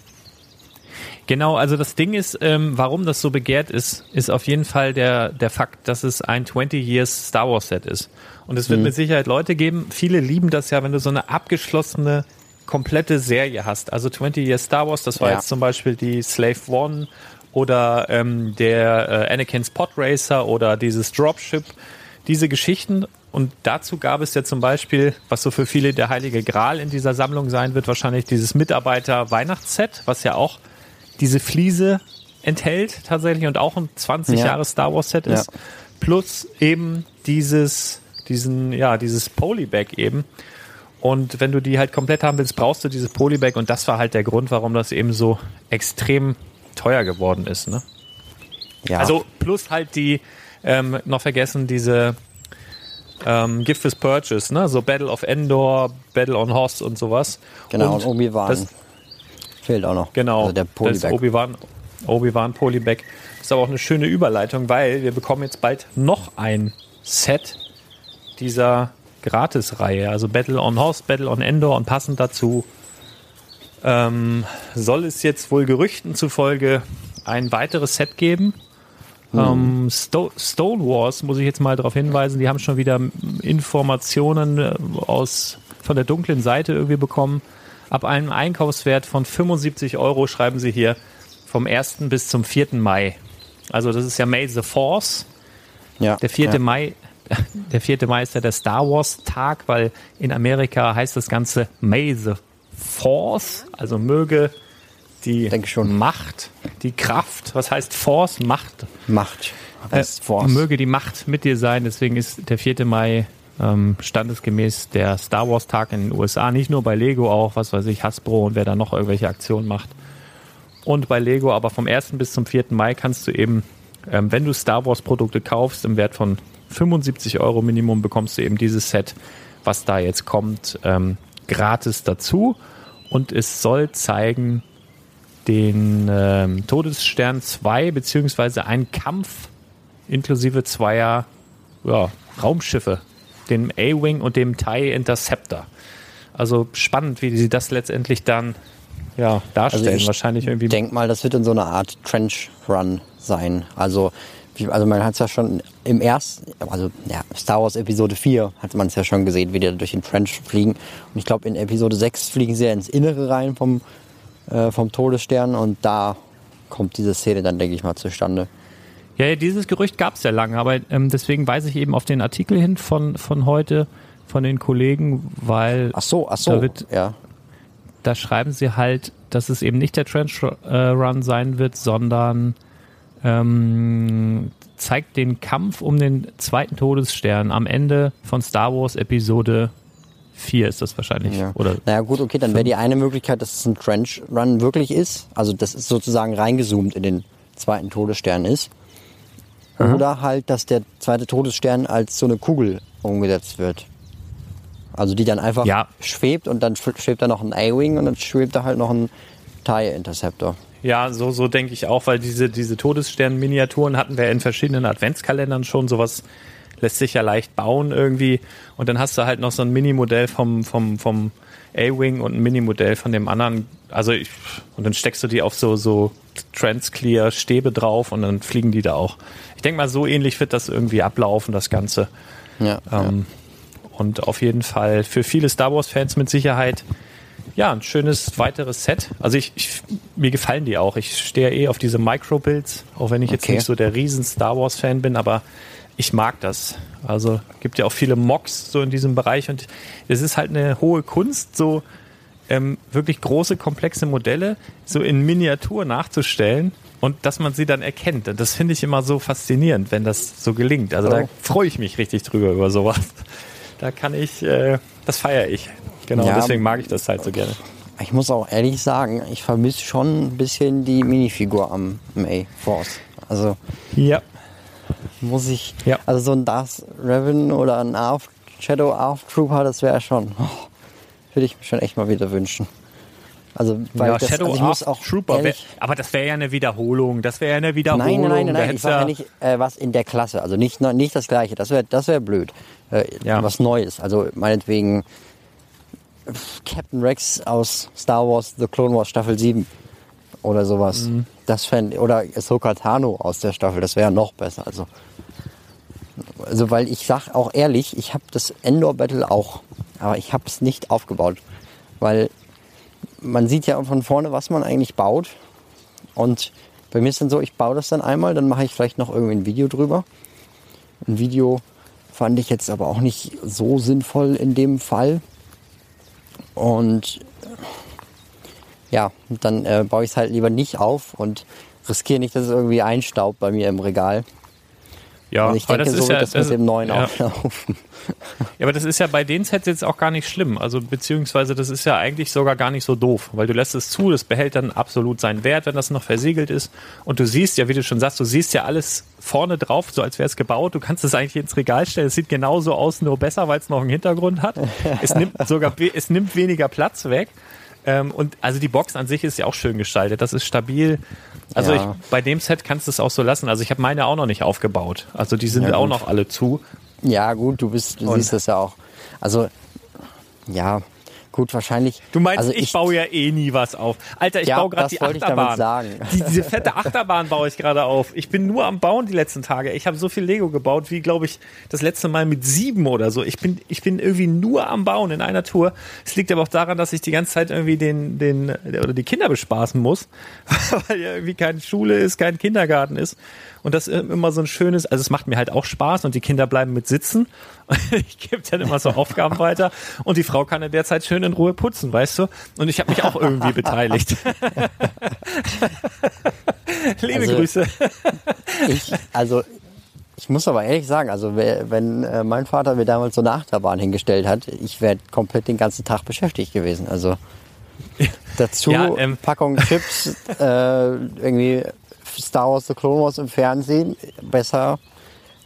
Genau, also das Ding ist, ähm, warum das so begehrt ist, ist auf jeden Fall der, der Fakt, dass es ein 20 Years Star Wars Set ist. Und es wird mit Sicherheit Leute geben, viele lieben das ja, wenn du so eine abgeschlossene, komplette Serie hast. Also 20 Years Star Wars, das war Ja. jetzt zum Beispiel die Slave One oder ähm, der äh, Anakin's Pod Racer oder dieses Dropship, diese Geschichten. Und dazu gab es ja zum Beispiel, was so für viele der heilige Gral in dieser Sammlung sein wird, wahrscheinlich dieses Mitarbeiter-Weihnachtsset, was ja auch diese Fliese enthält tatsächlich und auch ein 20 Ja. Jahre Star Wars Set ist. Ja. Plus eben dieses, diesen, ja, dieses Polybag eben. Und wenn du die halt komplett haben willst, brauchst du dieses Polybag und das war halt der Grund, warum das eben so extrem teuer geworden ist. Ne? Ja. Also plus halt die, ähm, noch vergessen, diese ähm, Gift with Purchase, ne? So Battle of Endor, Battle on Hoss und sowas. genau, und, Obi-Wan das- fehlt auch noch. Genau, Also der das Polybag. Obi-Wan Obi-Wan Polybag. Ist aber auch eine schöne Überleitung, weil wir bekommen jetzt bald noch ein Set dieser Gratis-Reihe. Also Battle on Horse, Battle on Endor und passend dazu ähm, soll es jetzt wohl Gerüchten zufolge ein weiteres Set geben. Ähm, Sto Stone Wars, muss ich jetzt mal darauf hinweisen, die haben schon wieder Informationen äh, aus, von der dunklen Seite irgendwie bekommen. Ab einem Einkaufswert von 75 Euro schreiben sie hier vom 1. bis zum 4. Mai. Also das ist ja May the Force. ja. Der 4. Ja. Mai, der 4. Mai ist ja der Star Wars Tag, weil in Amerika heißt das Ganze May the Force, also möge die Denke schon. Macht, die Kraft, was heißt Force? Macht. Macht. Äh, Heißt Force. Möge die Macht mit dir sein, deswegen ist der 4. Mai ähm, standesgemäß der Star Wars Tag in den USA, nicht nur bei Lego auch, was weiß ich, Hasbro und wer da noch irgendwelche Aktionen macht. Und bei Lego, aber vom 1. bis zum 4. Mai kannst du eben, ähm, wenn du Star Wars Produkte kaufst, im Wert von 75 Euro Minimum bekommst du eben dieses Set, was da jetzt kommt, ähm, gratis dazu. Und es soll zeigen den ähm, Todesstern 2, beziehungsweise einen Kampf inklusive zweier ja, Raumschiffe, dem A-Wing und dem TIE Interceptor. Also spannend, wie sie das letztendlich dann ja, darstellen. Also ich Wahrscheinlich irgendwie. Ich denke mal, das wird in so einer Art Trench Run sein. Also, also man hat es ja schon im ersten, also ja, Star Wars Episode 4 hat man es ja schon gesehen, wie die da durch den Trench fliegen. Und ich glaube, in Episode 6 fliegen sie ja ins Innere rein vom, äh, vom Todesstern und da kommt diese Szene dann, denke ich mal, zustande. Ja, ja dieses Gerücht gab es ja lange, aber ähm, deswegen weise ich eben auf den Artikel hin von, von heute von den Kollegen, weil Ach so, ach so, Da wird- ja. da schreiben sie halt, dass es eben nicht der Trench äh, Run sein wird, sondern ähm, zeigt den Kampf um den zweiten Todesstern am Ende von Star Wars Episode 4 ist das wahrscheinlich. Ja. Oder Naja gut, okay, dann wäre die eine Möglichkeit, dass es ein Trench Run wirklich ist. Also das ist sozusagen reingezoomt in den zweiten Todesstern ist. Oder halt, dass der zweite Todesstern als so eine Kugel umgesetzt wird. Also die dann einfach Ja. schwebt und dann sch- schwebt da noch ein A-Wing und dann schwebt da halt noch ein TIE Interceptor. Ja, so, so denke ich auch, weil diese, diese Todesstern-Miniaturen hatten wir in verschiedenen Adventskalendern schon. Sowas lässt sich ja leicht bauen irgendwie. Und dann hast du halt noch so ein Mini-Modell vom, vom, vom A-Wing und ein Mini-Modell von dem anderen. Also ich, und dann steckst du die auf so, so Transclear-Stäbe drauf und dann fliegen die da auch. Ich denke mal, so ähnlich wird das irgendwie ablaufen, das Ganze. Ja, Ähm, Und auf jeden Fall für viele Star Wars-Fans mit Sicherheit ja ein schönes weiteres Set. Also ich, ich mir gefallen die auch. Ich stehe eh auf diese Micro-Builds, auch wenn ich jetzt Okay. nicht so der riesen Star Wars-Fan bin, aber ich mag das. Also gibt ja auch viele Mocks so in diesem Bereich und es ist halt eine hohe Kunst, so ähm, wirklich große, komplexe Modelle so in Miniatur nachzustellen und dass man sie dann erkennt. Und das finde ich immer so faszinierend, wenn das so gelingt. Also da Oh. freue ich mich richtig drüber über sowas. Da kann ich, äh, das feiere ich. Genau, Ja. deswegen mag ich das halt so gerne. Ich muss auch ehrlich sagen, ich vermisse schon ein bisschen die Minifigur am A-Force. Also Ja. muss ich, Ja. also so ein Darth Revan oder ein Arf, Shadow Arf Trooper, das wäre schon, oh, würde ich mir schon echt mal wieder wünschen. Also, weil ja, das, Shadow also ich muss auch Trooper. Wär, ehrlich, aber das wäre ja eine Wiederholung. Das wäre ja eine Wiederholung. nein, nein, nein, nein, ich sage ja- nicht äh, was in der Klasse, also nicht, nicht das Gleiche, das wäre das wär blöd. Äh, Ja. Was Neues, also meinetwegen Captain Rex aus Star Wars The Clone Wars Staffel 7 oder sowas. Mhm. Das fänd, oder Ahsoka Tano aus der Staffel, das wäre noch besser. Also, also weil ich sag auch ehrlich, ich habe das Endor Battle auch, aber ich habe es nicht aufgebaut, weil man sieht ja von vorne, was man eigentlich baut und bei mir ist dann so, ich baue das dann einmal, dann mache ich vielleicht noch irgendwie ein Video drüber. Ein Video fand ich jetzt aber auch nicht so sinnvoll in dem Fall. Und ja, dann äh, baue ich es halt lieber nicht auf und riskiere nicht, dass es irgendwie einstaubt bei mir im Regal. Ja, und ich aber denke, das so ist wird ja, das mit dem neuen ja. auch laufen. Ja, aber das ist ja bei den Sets jetzt auch gar nicht schlimm. Also beziehungsweise das ist ja eigentlich sogar gar nicht so doof, weil du lässt es zu, das behält dann absolut seinen Wert, wenn das noch versiegelt ist. Und du siehst ja, wie du schon sagst, du siehst ja alles vorne drauf, so als wäre es gebaut. Du kannst es eigentlich ins Regal stellen. Es sieht genauso aus, nur besser, weil es noch einen Hintergrund hat. Es nimmt sogar, es nimmt weniger Platz weg. Ähm, und also die Box an sich ist ja auch schön gestaltet. Das ist stabil. Also Ja. ich, bei dem Set kannst du es auch so lassen. Also ich habe meine auch noch nicht aufgebaut. Also die sind Ja, auch noch alle zu. Ja, gut, du bist, du Und- siehst das ja auch. Also, ja, gut, wahrscheinlich. Du meinst, also ich, baue ja eh nie was auf. Alter, ich Ja, baue gerade die ich Achterbahn. Die, diese fette Achterbahn baue ich gerade auf. Ich bin nur am Bauen die letzten Tage. Ich habe so viel Lego gebaut, wie, glaube ich, das letzte Mal mit sieben oder so. Ich bin, ich bin irgendwie nur am Bauen in einer Tour. Es liegt aber auch daran, dass ich die ganze Zeit irgendwie den, den, oder die Kinder bespaßen muss, weil ja irgendwie keine Schule ist, kein Kindergarten ist. Und das immer so ein schönes, also es macht mir halt auch Spaß und die Kinder bleiben mit sitzen. Ich gebe dann immer so Aufgaben weiter und die Frau kann in der Zeit schön in Ruhe putzen, weißt du? Und ich habe mich auch irgendwie beteiligt. Liebe Also- Grüße. ich, also Ich muss aber ehrlich sagen, also wenn äh, mein Vater mir damals so eine Achterbahn hingestellt hat, ich wäre komplett den ganzen Tag beschäftigt gewesen. Also dazu Ja, ähm, Packung Chips, äh, irgendwie Star Wars The Clone Wars im Fernsehen. Besser,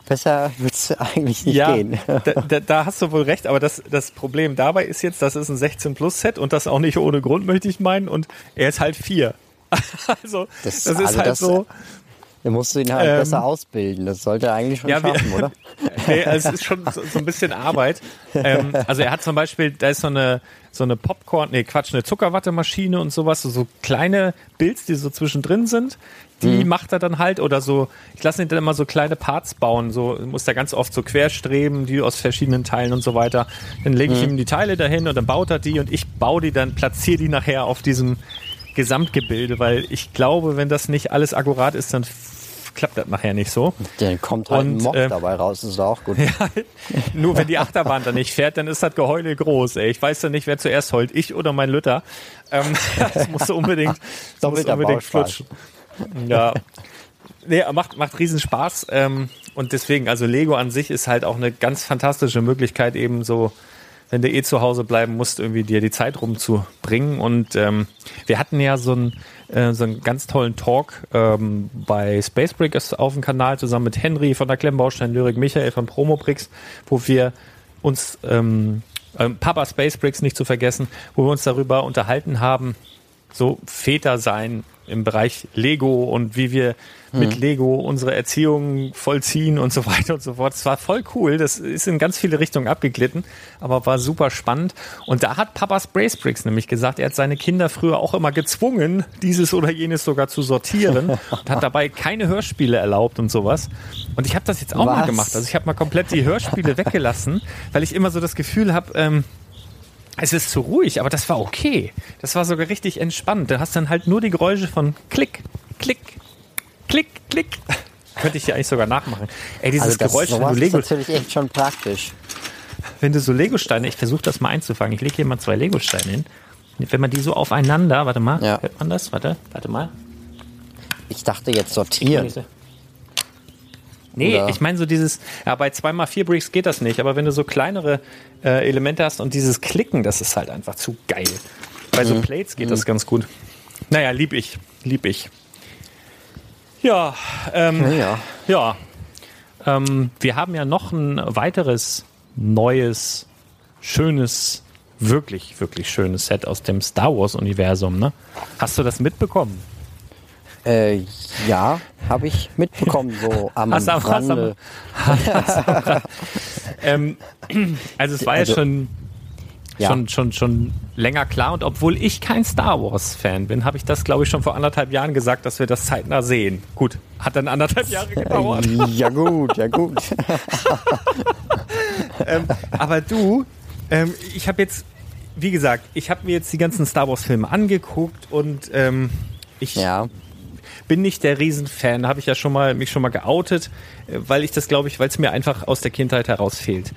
besser wird's eigentlich nicht ja, gehen. da, da, hast du wohl recht, aber das, das Problem dabei ist jetzt, das ist ein 16-Plus-Set und das auch nicht ohne Grund, möchte ich meinen, und er ist halt vier. Also, das, Das- ist also halt das- so. Da musst du ihn halt Ähm, besser ausbilden. Das sollte er eigentlich schon Ja, wir- schaffen, oder? nee, also es ist schon so, so ein bisschen Arbeit. Ähm, also er hat zum Beispiel, da ist so eine, so eine Popcorn, nee, Quatsch, eine Zuckerwattemaschine und sowas, so, so kleine Builds, die so zwischendrin sind, die macht er dann halt oder so, ich lasse ihn dann immer so kleine Parts bauen, so muss er ganz oft so querstreben, die aus verschiedenen Teilen und so weiter. Dann lege ich ihm die Teile dahin und dann baut er die und ich baue die dann, platziere die nachher auf diesem Gesamtgebilde, weil ich glaube, wenn das nicht alles akkurat ist, dann klappt das nachher nicht so. Dann kommt halt ein Und, Mob äh, dabei raus, das ist auch gut. Nur wenn die Achterbahn dann nicht fährt, dann ist das Geheule groß. Ey. Ich weiß dann nicht, wer zuerst heult, ich oder mein Lütter. Ähm, das musst du unbedingt, das musst unbedingt flutschen. Ja. Nee, macht, macht riesen Spaß. Ähm, und deswegen, also Lego an sich ist halt auch eine ganz fantastische Möglichkeit, eben so, wenn du eh zu Hause bleiben musst, irgendwie dir die Zeit rumzubringen. Und ähm, wir hatten ja so einen, äh, so einen ganz tollen Talk ähm, bei Spacebrick ist auf dem Kanal zusammen mit Henry von der Klemmbaustein Lyrik, Michael von Promobricks, wo wir uns ähm, ähm, Papa Spacebricks nicht zu vergessen, wo wir uns darüber unterhalten haben, so Väter sein im Bereich Lego und wie wir mit Lego unsere Erziehung vollziehen und so weiter und so fort. Es war voll cool. Das ist in ganz viele Richtungen abgeglitten, aber war super spannend. Und da hat Papas Bracebricks nämlich gesagt, er hat seine Kinder früher auch immer gezwungen, dieses oder jenes sogar zu sortieren und hat dabei keine Hörspiele erlaubt und sowas. Und ich habe das jetzt auch mal Was? gemacht. Also ich habe mal komplett die Hörspiele weggelassen, weil ich immer so das Gefühl habe, ähm, es ist zu ruhig, aber das war okay. Das war sogar richtig entspannt. Du hast dann halt nur die Geräusche von Klick, Klick, Klick, Klick. Könnte ich dir eigentlich sogar nachmachen. Ey, dieses Also das, Geräusch, wenn du, ist Lego, natürlich echt schon praktisch. wenn du so Legosteine, ich versuche das mal einzufangen. Ich lege hier mal zwei Legosteine hin. Wenn man die so aufeinander, warte mal, Ja. hört man das? Warte, warte mal. Ich dachte jetzt sortieren. Nee, Oder- ich meine so dieses, ja, bei 2x4 Bricks geht das nicht, aber wenn du so kleinere äh, Elemente hast und dieses Klicken, das ist halt einfach zu geil. Bei Mhm. so Plates geht das ganz gut. Naja, lieb ich, lieb ich. Ja, ähm, Ja. ja. Ähm, wir haben ja noch ein weiteres neues, schönes, wirklich, wirklich schönes Set aus dem Star Wars-Universum, ne? Hast du das mitbekommen? Äh, ja, habe ich mitbekommen, so am Hast am- Rande. Ähm, also es war Also- ja schon, Ja. schon, schon, schon länger klar und obwohl ich kein Star Wars Fan bin, habe ich das glaube ich schon vor anderthalb Jahren gesagt, dass wir das zeitnah sehen. Gut, hat dann anderthalb Jahre gedauert. Ja gut, ja gut. Aber du, ähm, ich habe jetzt, wie gesagt, ich habe mir jetzt die ganzen Star Wars Filme angeguckt und ähm, ich Ja, bin nicht der Riesenfan, habe ich ja schon mal mich schon mal geoutet, äh, weil ich das glaube ich, weil es mir einfach aus der Kindheit heraus fehlt.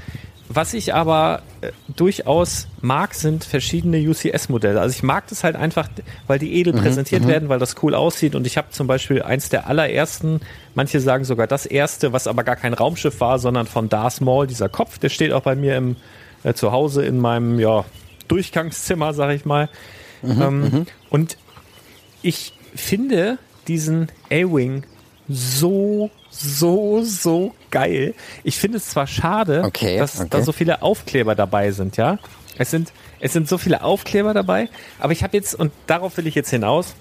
Was ich aber äh, durchaus mag, sind verschiedene UCS-Modelle. Also ich mag das halt einfach, weil die edel präsentiert werden, weil das cool aussieht. Und ich habe zum Beispiel eins der allerersten, manche sagen sogar das erste, was aber gar kein Raumschiff war, sondern von Darth Maul, dieser Kopf, der steht auch bei mir im äh, zu Hause in meinem ja, Durchgangszimmer, sag ich mal. ähm, und ich finde diesen A-Wing so, so, so geil. Ich finde es zwar schade, Okay, dass okay. da so viele Aufkleber dabei sind, ja. Es sind, es sind so viele Aufkleber dabei, aber ich habe jetzt, und darauf will ich jetzt hinaus,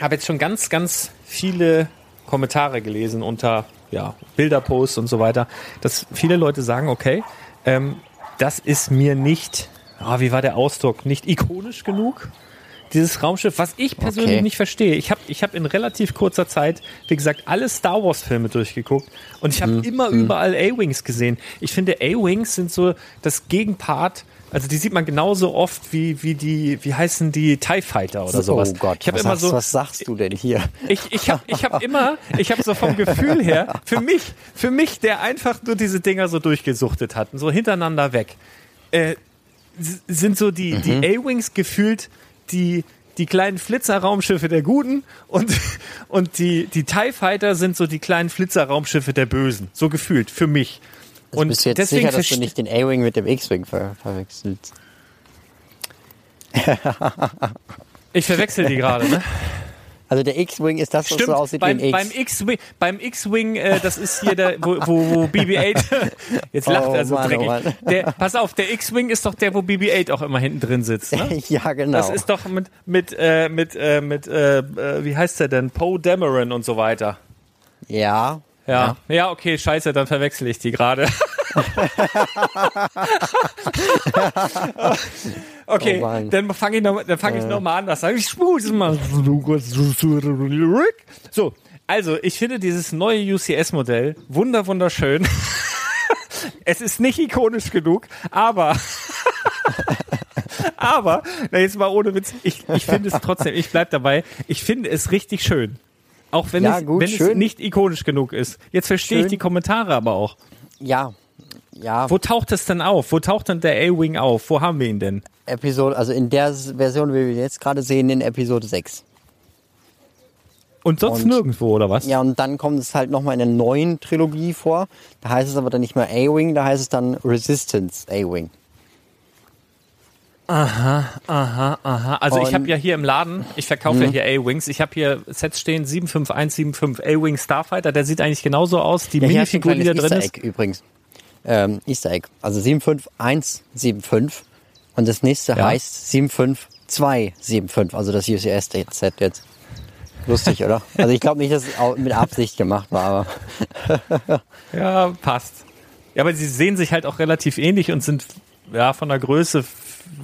habe jetzt schon ganz, ganz viele Kommentare gelesen unter ja, Bilderposts und so weiter, dass viele Leute sagen, okay, ähm, das ist mir nicht, ah, wie war der Ausdruck, nicht ikonisch genug, dieses Raumschiff, was ich persönlich Okay. nicht verstehe. Ich habe ich hab in relativ kurzer Zeit, wie gesagt, alle Star Wars Filme durchgeguckt und ich habe Hm, immer überall A-Wings gesehen. Ich finde, A-Wings sind so das Gegenpart, also die sieht man genauso oft wie, wie die, wie heißen die TIE Fighter oder sowas. Oh Gott, ich was, immer sagst, so, was sagst du denn hier? ich, ich habe ich hab immer, ich habe so vom Gefühl her, für mich, für mich, der einfach nur diese Dinger so durchgesuchtet hat, so hintereinander weg, äh, sind so die, die A-Wings gefühlt die, die kleinen Flitzer-Raumschiffe der Guten und, und die, die TIE Fighter sind so die kleinen Flitzer-Raumschiffe der Bösen. So gefühlt, für mich. Und bist du jetzt deswegen sicher, dass du nicht den A-Wing mit dem X-Wing ver verwechselst? Ich verwechsel die gerade, ne? Also der X-Wing ist das, was Stimmt, so aussieht beim, wie ein beim X. X-Wing, beim X-Wing, äh, das ist hier der, wo, wo, wo BB-8, jetzt lacht Oh er so Mann, oh dreckig. Mann. Der, pass auf, der X-Wing ist doch der, wo BB-8 auch immer hinten drin sitzt, ne? ja, genau. Das ist doch mit, mit, äh, mit, äh, mit, äh, äh, wie heißt der denn? Poe Dameron und so weiter. ja. Ja. ja, okay, scheiße, dann verwechsel ich die gerade. okay, Oh dann fange ich noch, dann fange ich noch mal an. Das sage ich. So, also ich finde dieses neue UCS-Modell wunder wunderschön. es ist nicht ikonisch genug, aber aber na jetzt mal ohne Witz. Ich, ich finde es trotzdem. Ich bleib dabei. Ich finde es richtig schön. Auch wenn, Ja, es, gut, wenn es schön. nicht ikonisch genug ist. Jetzt verstehe ich die Kommentare aber auch. Ja. Ja, Wo taucht es denn auf? Wo taucht denn der A-Wing auf? Wo haben wir ihn denn? Episode, also in der Version, wie wir jetzt gerade sehen, in Episode 6. Und sonst Und- nirgendwo, oder was? Ja, und dann kommt es halt nochmal in der neuen Trilogie vor. Da heißt es aber dann nicht mehr A-Wing, da heißt es dann Resistance A-Wing. Aha, also ich Und- habe ja hier im Laden, ich verkaufe ja hier A-Wings, ich habe hier Sets stehen, 75175 A-Wing Starfighter, der sieht eigentlich genauso aus. Die Ja, Minifigur, die da drin Easter ist. Egg übrigens. Ähm, Easter Egg. Also 75175 und das nächste Ja. heißt 75275, also das UCS-Set jetzt. Lustig, oder? Also ich glaube nicht, dass es mit Absicht gemacht war, aber Ja, passt. Ja, aber sie sehen sich halt auch relativ ähnlich und sind ja von der Größe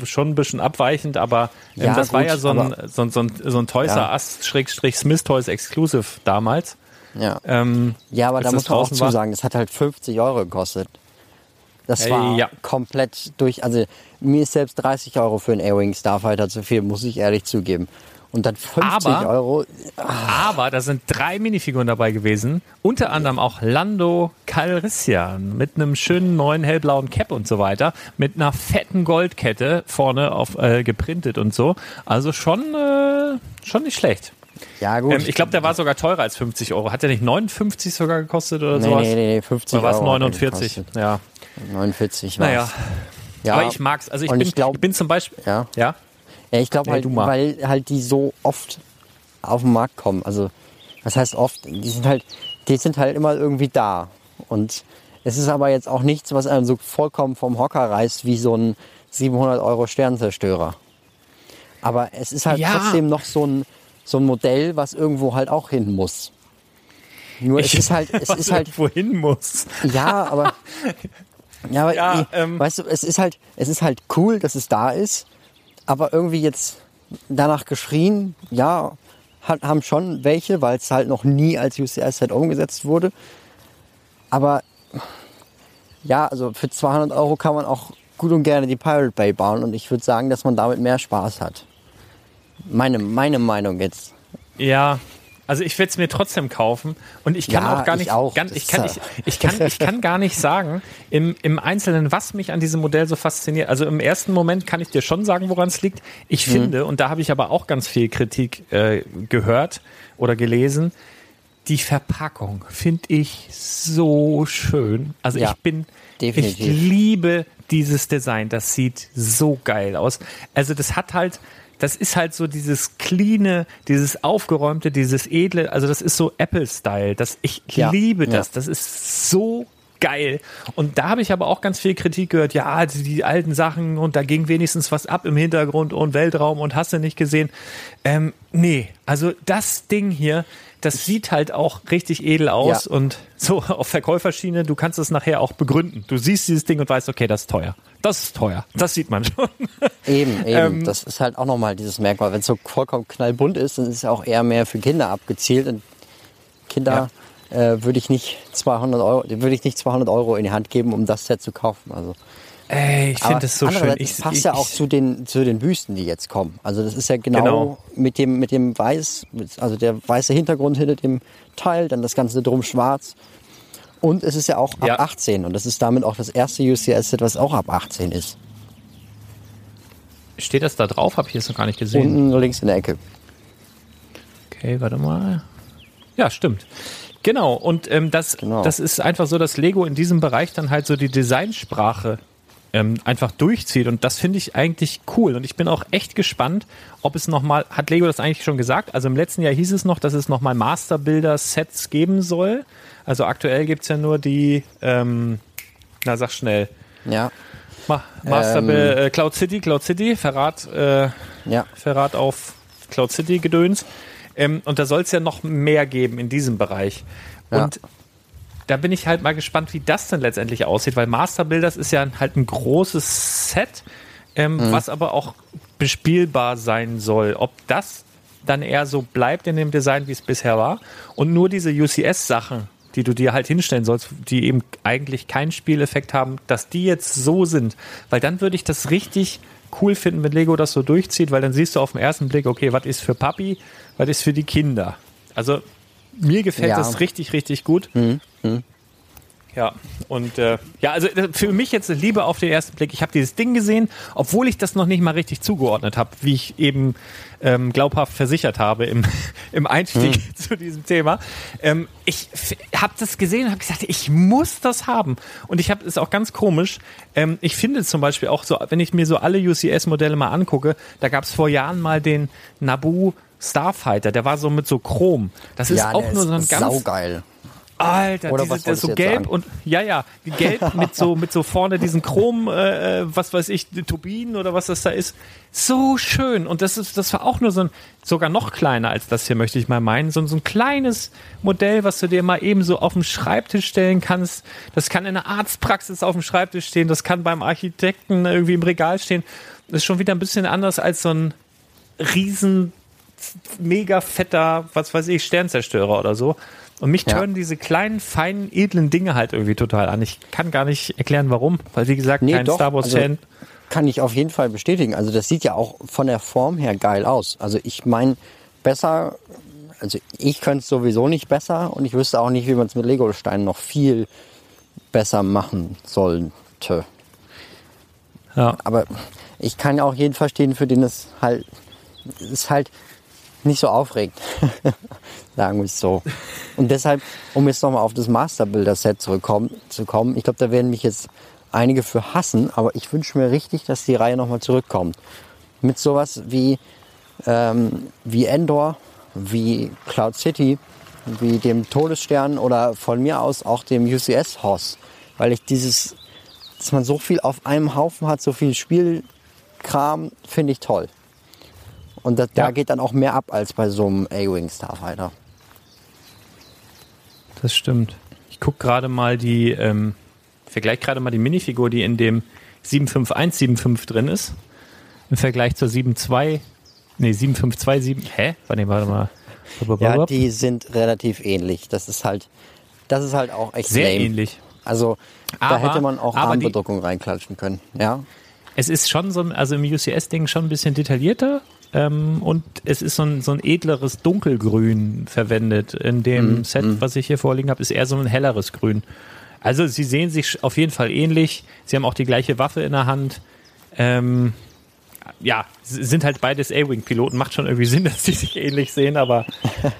schon ein bisschen abweichend, aber ähm, Ja, das war gut, ja so ein, so, ein- so ein, so ein Toys Ja. R Us Schrägstrich Smith Toys Exclusive damals. ja. Ähm, Ja, aber da muss man auch war. zusagen, das hat halt 50 Euro gekostet. Das war ja. komplett durch, also mir ist selbst 30 Euro für einen A-Wing Starfighter zu viel, muss ich ehrlich zugeben. Und dann 50 Aber- Euro, Aber da sind drei Minifiguren dabei gewesen. Unter anderem auch Lando Calrissian mit einem schönen neuen hellblauen Cap und so weiter. Mit einer fetten Goldkette vorne auf äh, geprintet und so. Also schon, äh, schon nicht schlecht. ja gut. Ähm, ich glaube, der war sogar teurer als 50 Euro. Hat der nicht 59 sogar gekostet oder nee, sowas? nee, nee, 50 Oder war es Euro. hat er 49? gekostet. Ja. 49 war's. Naja. Ja, Aber ich mag's. Also ich bin, ich glaub- ich bin zum Beispiel. Ja. Ja. Ja, ich glaube Nee, halt, weil halt die so oft auf den Markt kommen. Also, was heißt oft? Die sind halt, die sind halt immer irgendwie da. Und es ist aber jetzt auch nichts, was einen so vollkommen vom Hocker reißt wie so ein 700 Euro Sternzerstörer. Aber es ist halt Ja. trotzdem noch so ein, so ein Modell, was irgendwo halt auch hin muss. Nur es ist halt, es ist halt, wohin muss. ja, aber. Ja, aber Ja, eh, ähm. weißt du, es ist halt, es ist halt cool, dass es da ist, aber irgendwie jetzt danach geschrien, ja, haben schon welche, weil es halt noch nie als UCS-Set umgesetzt wurde. Aber ja, also für 200 Euro kann man auch gut und gerne die Pirate Bay bauen und ich würde sagen, dass man damit mehr Spaß hat. Meine, meine Meinung jetzt. Ja, also ich werde es mir trotzdem kaufen und ich kann Ja, auch gar ich nicht, auch. Ganz, ich, kann, ich, ich, kann, ich kann gar nicht sagen im, im Einzelnen, was mich an diesem Modell so fasziniert. Also im ersten Moment kann ich dir schon sagen, woran es liegt. Mhm. Ich finde, und da habe ich aber auch ganz viel Kritik äh, gehört oder gelesen, die Verpackung finde ich so schön. Also Ja, ich bin, definitiv. ich liebe dieses Design. Das sieht so geil aus. Also das hat halt, das ist halt so dieses cleane, dieses aufgeräumte, dieses edle. Also das ist so Apple-Style. Das ich Ja, liebe das. ja. Das ist so geil. Und da habe ich aber auch ganz viel Kritik gehört. Ja, die, die alten Sachen und da ging wenigstens was ab im Hintergrund und Weltraum und hast du nicht gesehen. Ähm, nee, also das Ding hier, das sieht halt auch richtig edel aus Ja. und so auf Verkäuferschiene, du kannst es nachher auch begründen. Du siehst dieses Ding und weißt, okay, das ist teuer. Das ist teuer. Das sieht man schon. Eben, eben. Ähm, das ist halt auch nochmal dieses Merkmal. Wenn es so vollkommen knallbunt ist, dann ist es auch eher mehr für Kinder abgezielt. Und Kinder äh, würde ich nicht 200 Euro, würde ich nicht 200 Euro in die Hand geben, um das Set zu kaufen. Also, Ey, ich finde das so schön. Ich, passt ich, ja auch ich, zu den zu den Büsten, die jetzt kommen. Also das ist ja genau, Genau. mit dem mit dem weiß, also der weiße Hintergrund hinter dem Teil, dann das ganze drum schwarz. Und es ist ja auch ab Ja. 18 und das ist damit auch das erste UCS-Set, was auch ab 18 ist. Steht das da drauf? Habe ich jetzt noch gar nicht gesehen. Unten links in der Ecke. Okay, warte mal. Ja, stimmt. Genau, und ähm, das, Genau. das ist einfach so, dass Lego in diesem Bereich dann halt so die Designsprache ähm, einfach durchzieht. Und das finde ich eigentlich cool. Und ich bin auch echt gespannt, ob es nochmal, hat Lego das eigentlich schon gesagt? Also im letzten Jahr hieß es noch, dass es nochmal Master-Builder-Sets geben soll. Also aktuell gibt's ja nur die, ähm, na sag schnell, Ja, Ma Master Ähm. äh, Cloud City, Cloud City, Verrat, äh, ja. Verrat auf Cloud City Gedöns. Ähm, und da soll es ja noch mehr geben in diesem Bereich. Ja. Da bin ich halt mal gespannt, wie das denn letztendlich aussieht, weil Master Builders ist ja halt ein großes Set, ähm, Mhm. was aber auch bespielbar sein soll. Ob das dann eher so bleibt in dem Design, wie es bisher war und nur diese UCS-Sachen, die du dir halt hinstellen sollst, die eben eigentlich keinen Spieleffekt haben, dass die jetzt so sind, weil dann würde ich das richtig cool finden, wenn Lego das so durchzieht, weil dann siehst du auf den ersten Blick, okay, was ist für Papi, was ist für die Kinder. Also mir gefällt Ja. das richtig, richtig gut. Ja, und äh, ja, also äh, für mich jetzt Liebe auf den ersten Blick. Ich habe dieses Ding gesehen, obwohl ich das noch nicht mal richtig zugeordnet habe, wie ich eben ähm, glaubhaft versichert habe im, im Einstieg zu diesem Thema. Ähm, ich habe das gesehen und habe gesagt, ich muss das haben. Und ich habe es auch ganz komisch. Ähm, ich finde zum Beispiel auch so, wenn ich mir so alle UCS-Modelle mal angucke, da gab es vor Jahren mal den Naboo Starfighter, der war so mit so Chrom. Das ist ja, auch nur so ein ganz saugeil. Alter, Oder diese, was so gelb sagen? und ja, ja, gelb mit so mit so vorne diesen Chrom, äh, äh, was weiß ich, Turbinen oder was das da ist. So schön und das ist, das war auch nur so ein, sogar noch kleiner als das hier möchte ich mal meinen, so, ein- so ein kleines Modell, was du dir mal eben so auf den Schreibtisch stellen kannst. Das kann in der Arztpraxis auf dem Schreibtisch stehen, das kann beim Architekten irgendwie im Regal stehen. Das ist schon wieder ein bisschen anders als so ein riesen mega fetter, was weiß ich, Sternzerstörer oder so. Und mich Ja. diese kleinen, feinen, edlen Dinge halt irgendwie total an. Ich kann gar nicht erklären, warum. Weil, wie gesagt, Nee, kein doch, Star Wars-Fan. also- Kann ich auf jeden Fall bestätigen. Also das sieht ja auch von der Form her geil aus. Also ich meine, besser, also ich könnte es sowieso nicht besser und ich wüsste auch nicht, wie man es mit Lego-Steinen noch viel besser machen sollte. ja. Aber ich kann ja auch jeden verstehen, für den es halt, ist halt nicht so aufregend. Sagen wir es so. Und deshalb, um jetzt nochmal auf das Master-Builder-Set zurückkommen, zu kommen, ich glaube, da werden mich jetzt einige für hassen, aber ich wünsche mir richtig, dass die Reihe nochmal zurückkommt. Mit sowas wie, ähm, wie Endor, wie Cloud City, wie dem Todesstern oder von mir aus auch dem UCS Hoss. Weil ich dieses, dass man so viel auf einem Haufen hat, so viel Spielkram, finde ich toll. Und da, da Ja. geht dann auch mehr ab als bei so einem A-Wing Starfighter. Das stimmt. Ich gucke gerade mal die, ähm, vergleich gerade mal die Minifigur, die in dem 75175 drin ist. Im Vergleich zur 72, nee, 7527, hä? Warte, warte mal. Ja, die sind relativ ähnlich. Das ist halt, das ist halt auch echt Sehr lame. ähnlich. Also da Aber- hätte man auch die- Armbedruckung reinklatschen können. Ja, Es ist schon so ein, also im UCS-Ding schon ein bisschen detaillierter ähm, und es ist so ein, so ein edleres Dunkelgrün verwendet. In dem Set, was ich hier vorliegen habe, ist eher so ein helleres Grün. Also sie sehen sich auf jeden Fall ähnlich. Sie haben auch die gleiche Waffe in der Hand. Ähm, ja, sind halt beides A-Wing-Piloten. Macht schon irgendwie Sinn, dass die sich ähnlich sehen, aber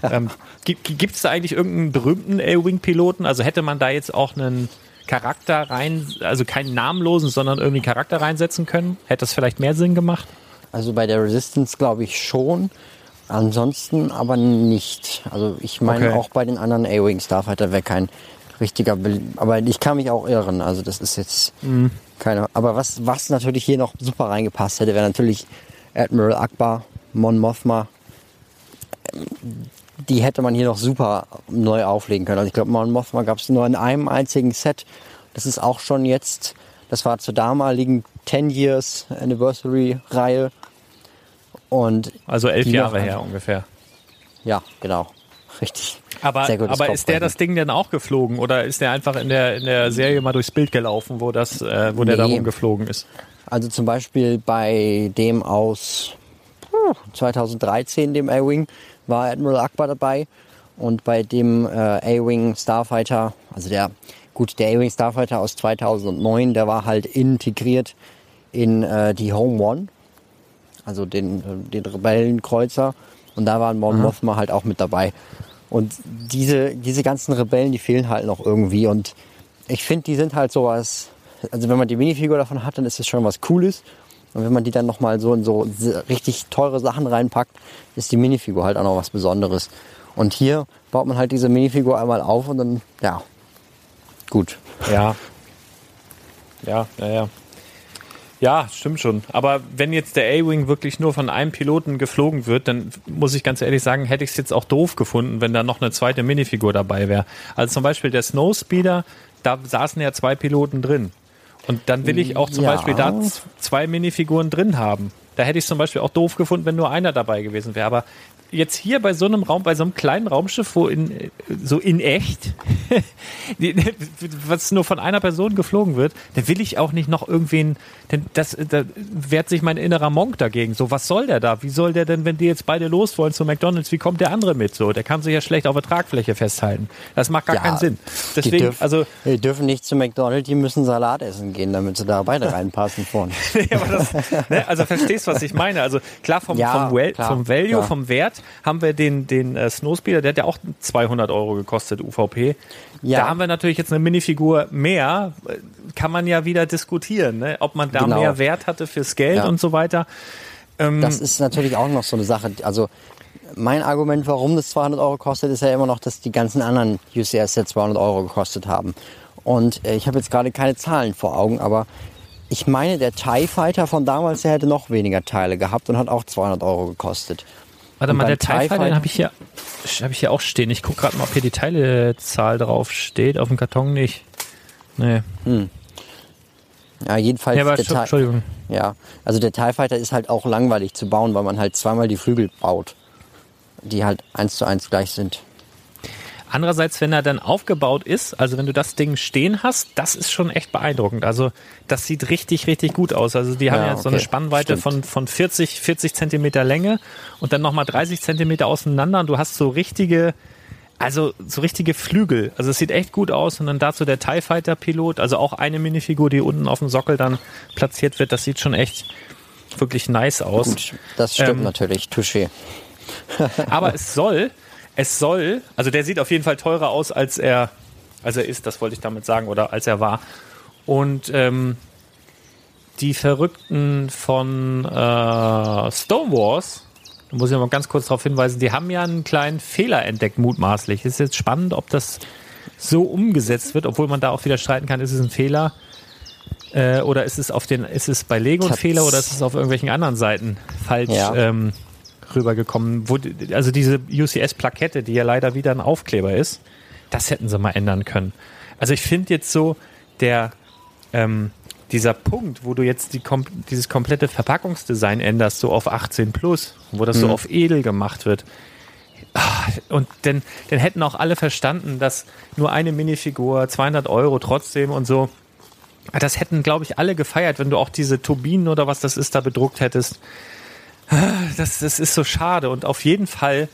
ähm, gibt es da eigentlich irgendeinen berühmten A-Wing-Piloten? Also hätte man da jetzt auch einen Charakter rein, also keinen namenlosen, sondern irgendwie einen Charakter reinsetzen können? Hätte das vielleicht mehr Sinn gemacht? Also bei der Resistance glaube ich schon. Ansonsten aber nicht. Also ich meine Okay. auch bei den anderen A-Wing Starfighter wäre kein richtiger, Be aber ich kann mich auch irren. Also das ist jetzt Mhm. keine. Aber was was natürlich hier noch super reingepasst hätte, wäre natürlich Admiral Akbar, Mon Mothma. Die hätte man hier noch super neu auflegen können. Also ich glaube, Mon Mothma gab es nur in einem einzigen Set. Das ist auch schon jetzt, das war zur damaligen 10 Years Anniversary Reihe. Und Also elf Jahre her ungefähr. ja, genau. Richtig. Aber, Sehr gutes aber ist der das Ding denn auch geflogen oder ist der einfach in der, in der Serie mal durchs Bild gelaufen, wo, das, äh, wo der da Nee. rumgeflogen ist? Also zum Beispiel bei dem aus puh, 2013, dem A-Wing, war Admiral Akbar dabei. Und bei dem äh, A-Wing Starfighter, also der, gut, der A-Wing Starfighter aus 2009, der war halt integriert in äh, die Home One. Also den, den Rebellenkreuzer. Und da war Mon Mothma halt auch mit dabei. Und diese, diese ganzen Rebellen, die fehlen halt noch irgendwie. Und ich finde, die sind halt sowas, also wenn man die Minifigur davon hat, dann ist das schon was Cooles. Und wenn man die dann nochmal so in so richtig teure Sachen reinpackt, ist die Minifigur halt auch noch was Besonderes. Und hier baut man halt diese Minifigur einmal auf und dann, ja, gut. Ja. Ja, ja, ja. Ja, stimmt schon. Aber wenn jetzt der A-Wing wirklich nur von einem Piloten geflogen wird, dann muss ich ganz ehrlich sagen, hätte ich es jetzt auch doof gefunden, wenn da noch eine zweite Minifigur dabei wäre. Also zum Beispiel der Snowspeeder, da saßen ja zwei Piloten drin. Und dann will ich auch zum Ja. Beispiel da zwei Minifiguren drin haben. Da hätte ich es zum Beispiel auch doof gefunden, wenn nur einer dabei gewesen wäre. Aber jetzt hier bei so einem Raum, bei so einem kleinen Raumschiff, wo in, so in echt, die- was nur von einer Person geflogen wird, da will ich auch nicht noch irgendwen, denn das, da wehrt sich mein innerer Monk dagegen. So, was soll der da? Wie soll der denn, wenn die jetzt beide los wollen zu McDonalds, wie kommt der andere mit? So, der kann sich ja schlecht auf der Tragfläche festhalten. Das macht gar Ja, keinen Sinn. die, Deswegen, dürfen, also, die dürfen nicht zu McDonald's, die müssen Salat essen gehen, damit sie da beide reinpassen vorne. Aber das, ne, also verstehst, was ich meine. Also klar, vom, Ja, vom, well, klar, vom Value, klar. vom Wert haben wir den, den äh, Snowspeeder, der hat ja auch 200 Euro gekostet, UVP. Ja. Da haben wir natürlich jetzt eine Minifigur mehr. Äh, Kann man ja wieder diskutieren, ne? ob man da Genau. mehr Wert hatte fürs Geld Ja. und so weiter. Ähm, Das ist natürlich auch noch so eine Sache. Also mein Argument, warum das 200 Euro kostet, ist ja immer noch, dass die ganzen anderen UCS ja 200 Euro gekostet haben. Und äh, ich habe jetzt gerade keine Zahlen vor Augen, aber ich meine, der TIE Fighter von damals, der hätte noch weniger Teile gehabt und hat auch 200 Euro gekostet. Warte mal, der TIE Fighter, den habe ich hier, habe ich hier auch stehen. Ich gucke gerade mal, ob hier die Teilezahl drauf steht. Auf dem Karton nicht. Nee. Ja, jedenfalls Ja, aber der Entschuldigung. ja, also der TIE Fighter ist halt auch langweilig zu bauen, weil man halt zweimal die Flügel baut, die halt eins zu eins gleich sind. Andererseits, wenn er dann aufgebaut ist, also wenn du das Ding stehen hast, das ist schon echt beeindruckend. Also das sieht richtig, richtig gut aus. Also die haben Ja, ja so eine okay, Spannweite stimmt. von, von 40, 40 Zentimeter Länge und dann nochmal 30 Zentimeter auseinander und du hast so richtige, also so richtige Flügel. Also es sieht echt gut aus und dann dazu der TIE Fighter Pilot, also auch eine Minifigur, die unten auf dem Sockel dann platziert wird, das sieht schon echt wirklich nice aus. Gut, das stimmt Ähm, natürlich, Touché. Aber es soll, es soll, also der sieht auf jeden Fall teurer aus, als er, als er ist, das wollte ich damit sagen, oder als er war. Und ähm, die Verrückten von äh, Stonewars, da muss ich mal ganz kurz darauf hinweisen, die haben ja einen kleinen Fehler entdeckt, mutmaßlich. Ist jetzt spannend, ob das so umgesetzt wird, obwohl man da auch wieder streiten kann, ist es ein Fehler äh, oder ist es auf den, ist es bei Lego ein Fehler oder ist es auf irgendwelchen anderen Seiten falsch Ja. ähm, rübergekommen? Wo, also diese UCS-Plakette, die ja leider wieder ein Aufkleber ist, das hätten sie mal ändern können. Also ich finde jetzt so, der ähm, dieser Punkt, wo du jetzt die, kom dieses komplette Verpackungsdesign änderst, so auf 18 plus, wo das so auf edel gemacht wird. Ah, Und dann, dann hätten auch alle verstanden, dass nur eine Minifigur 200 Euro trotzdem und so. Das hätten, glaube ich, alle gefeiert, wenn du auch diese Turbinen oder was das ist da bedruckt hättest. Das, das ist so schade. Und auf jeden Fall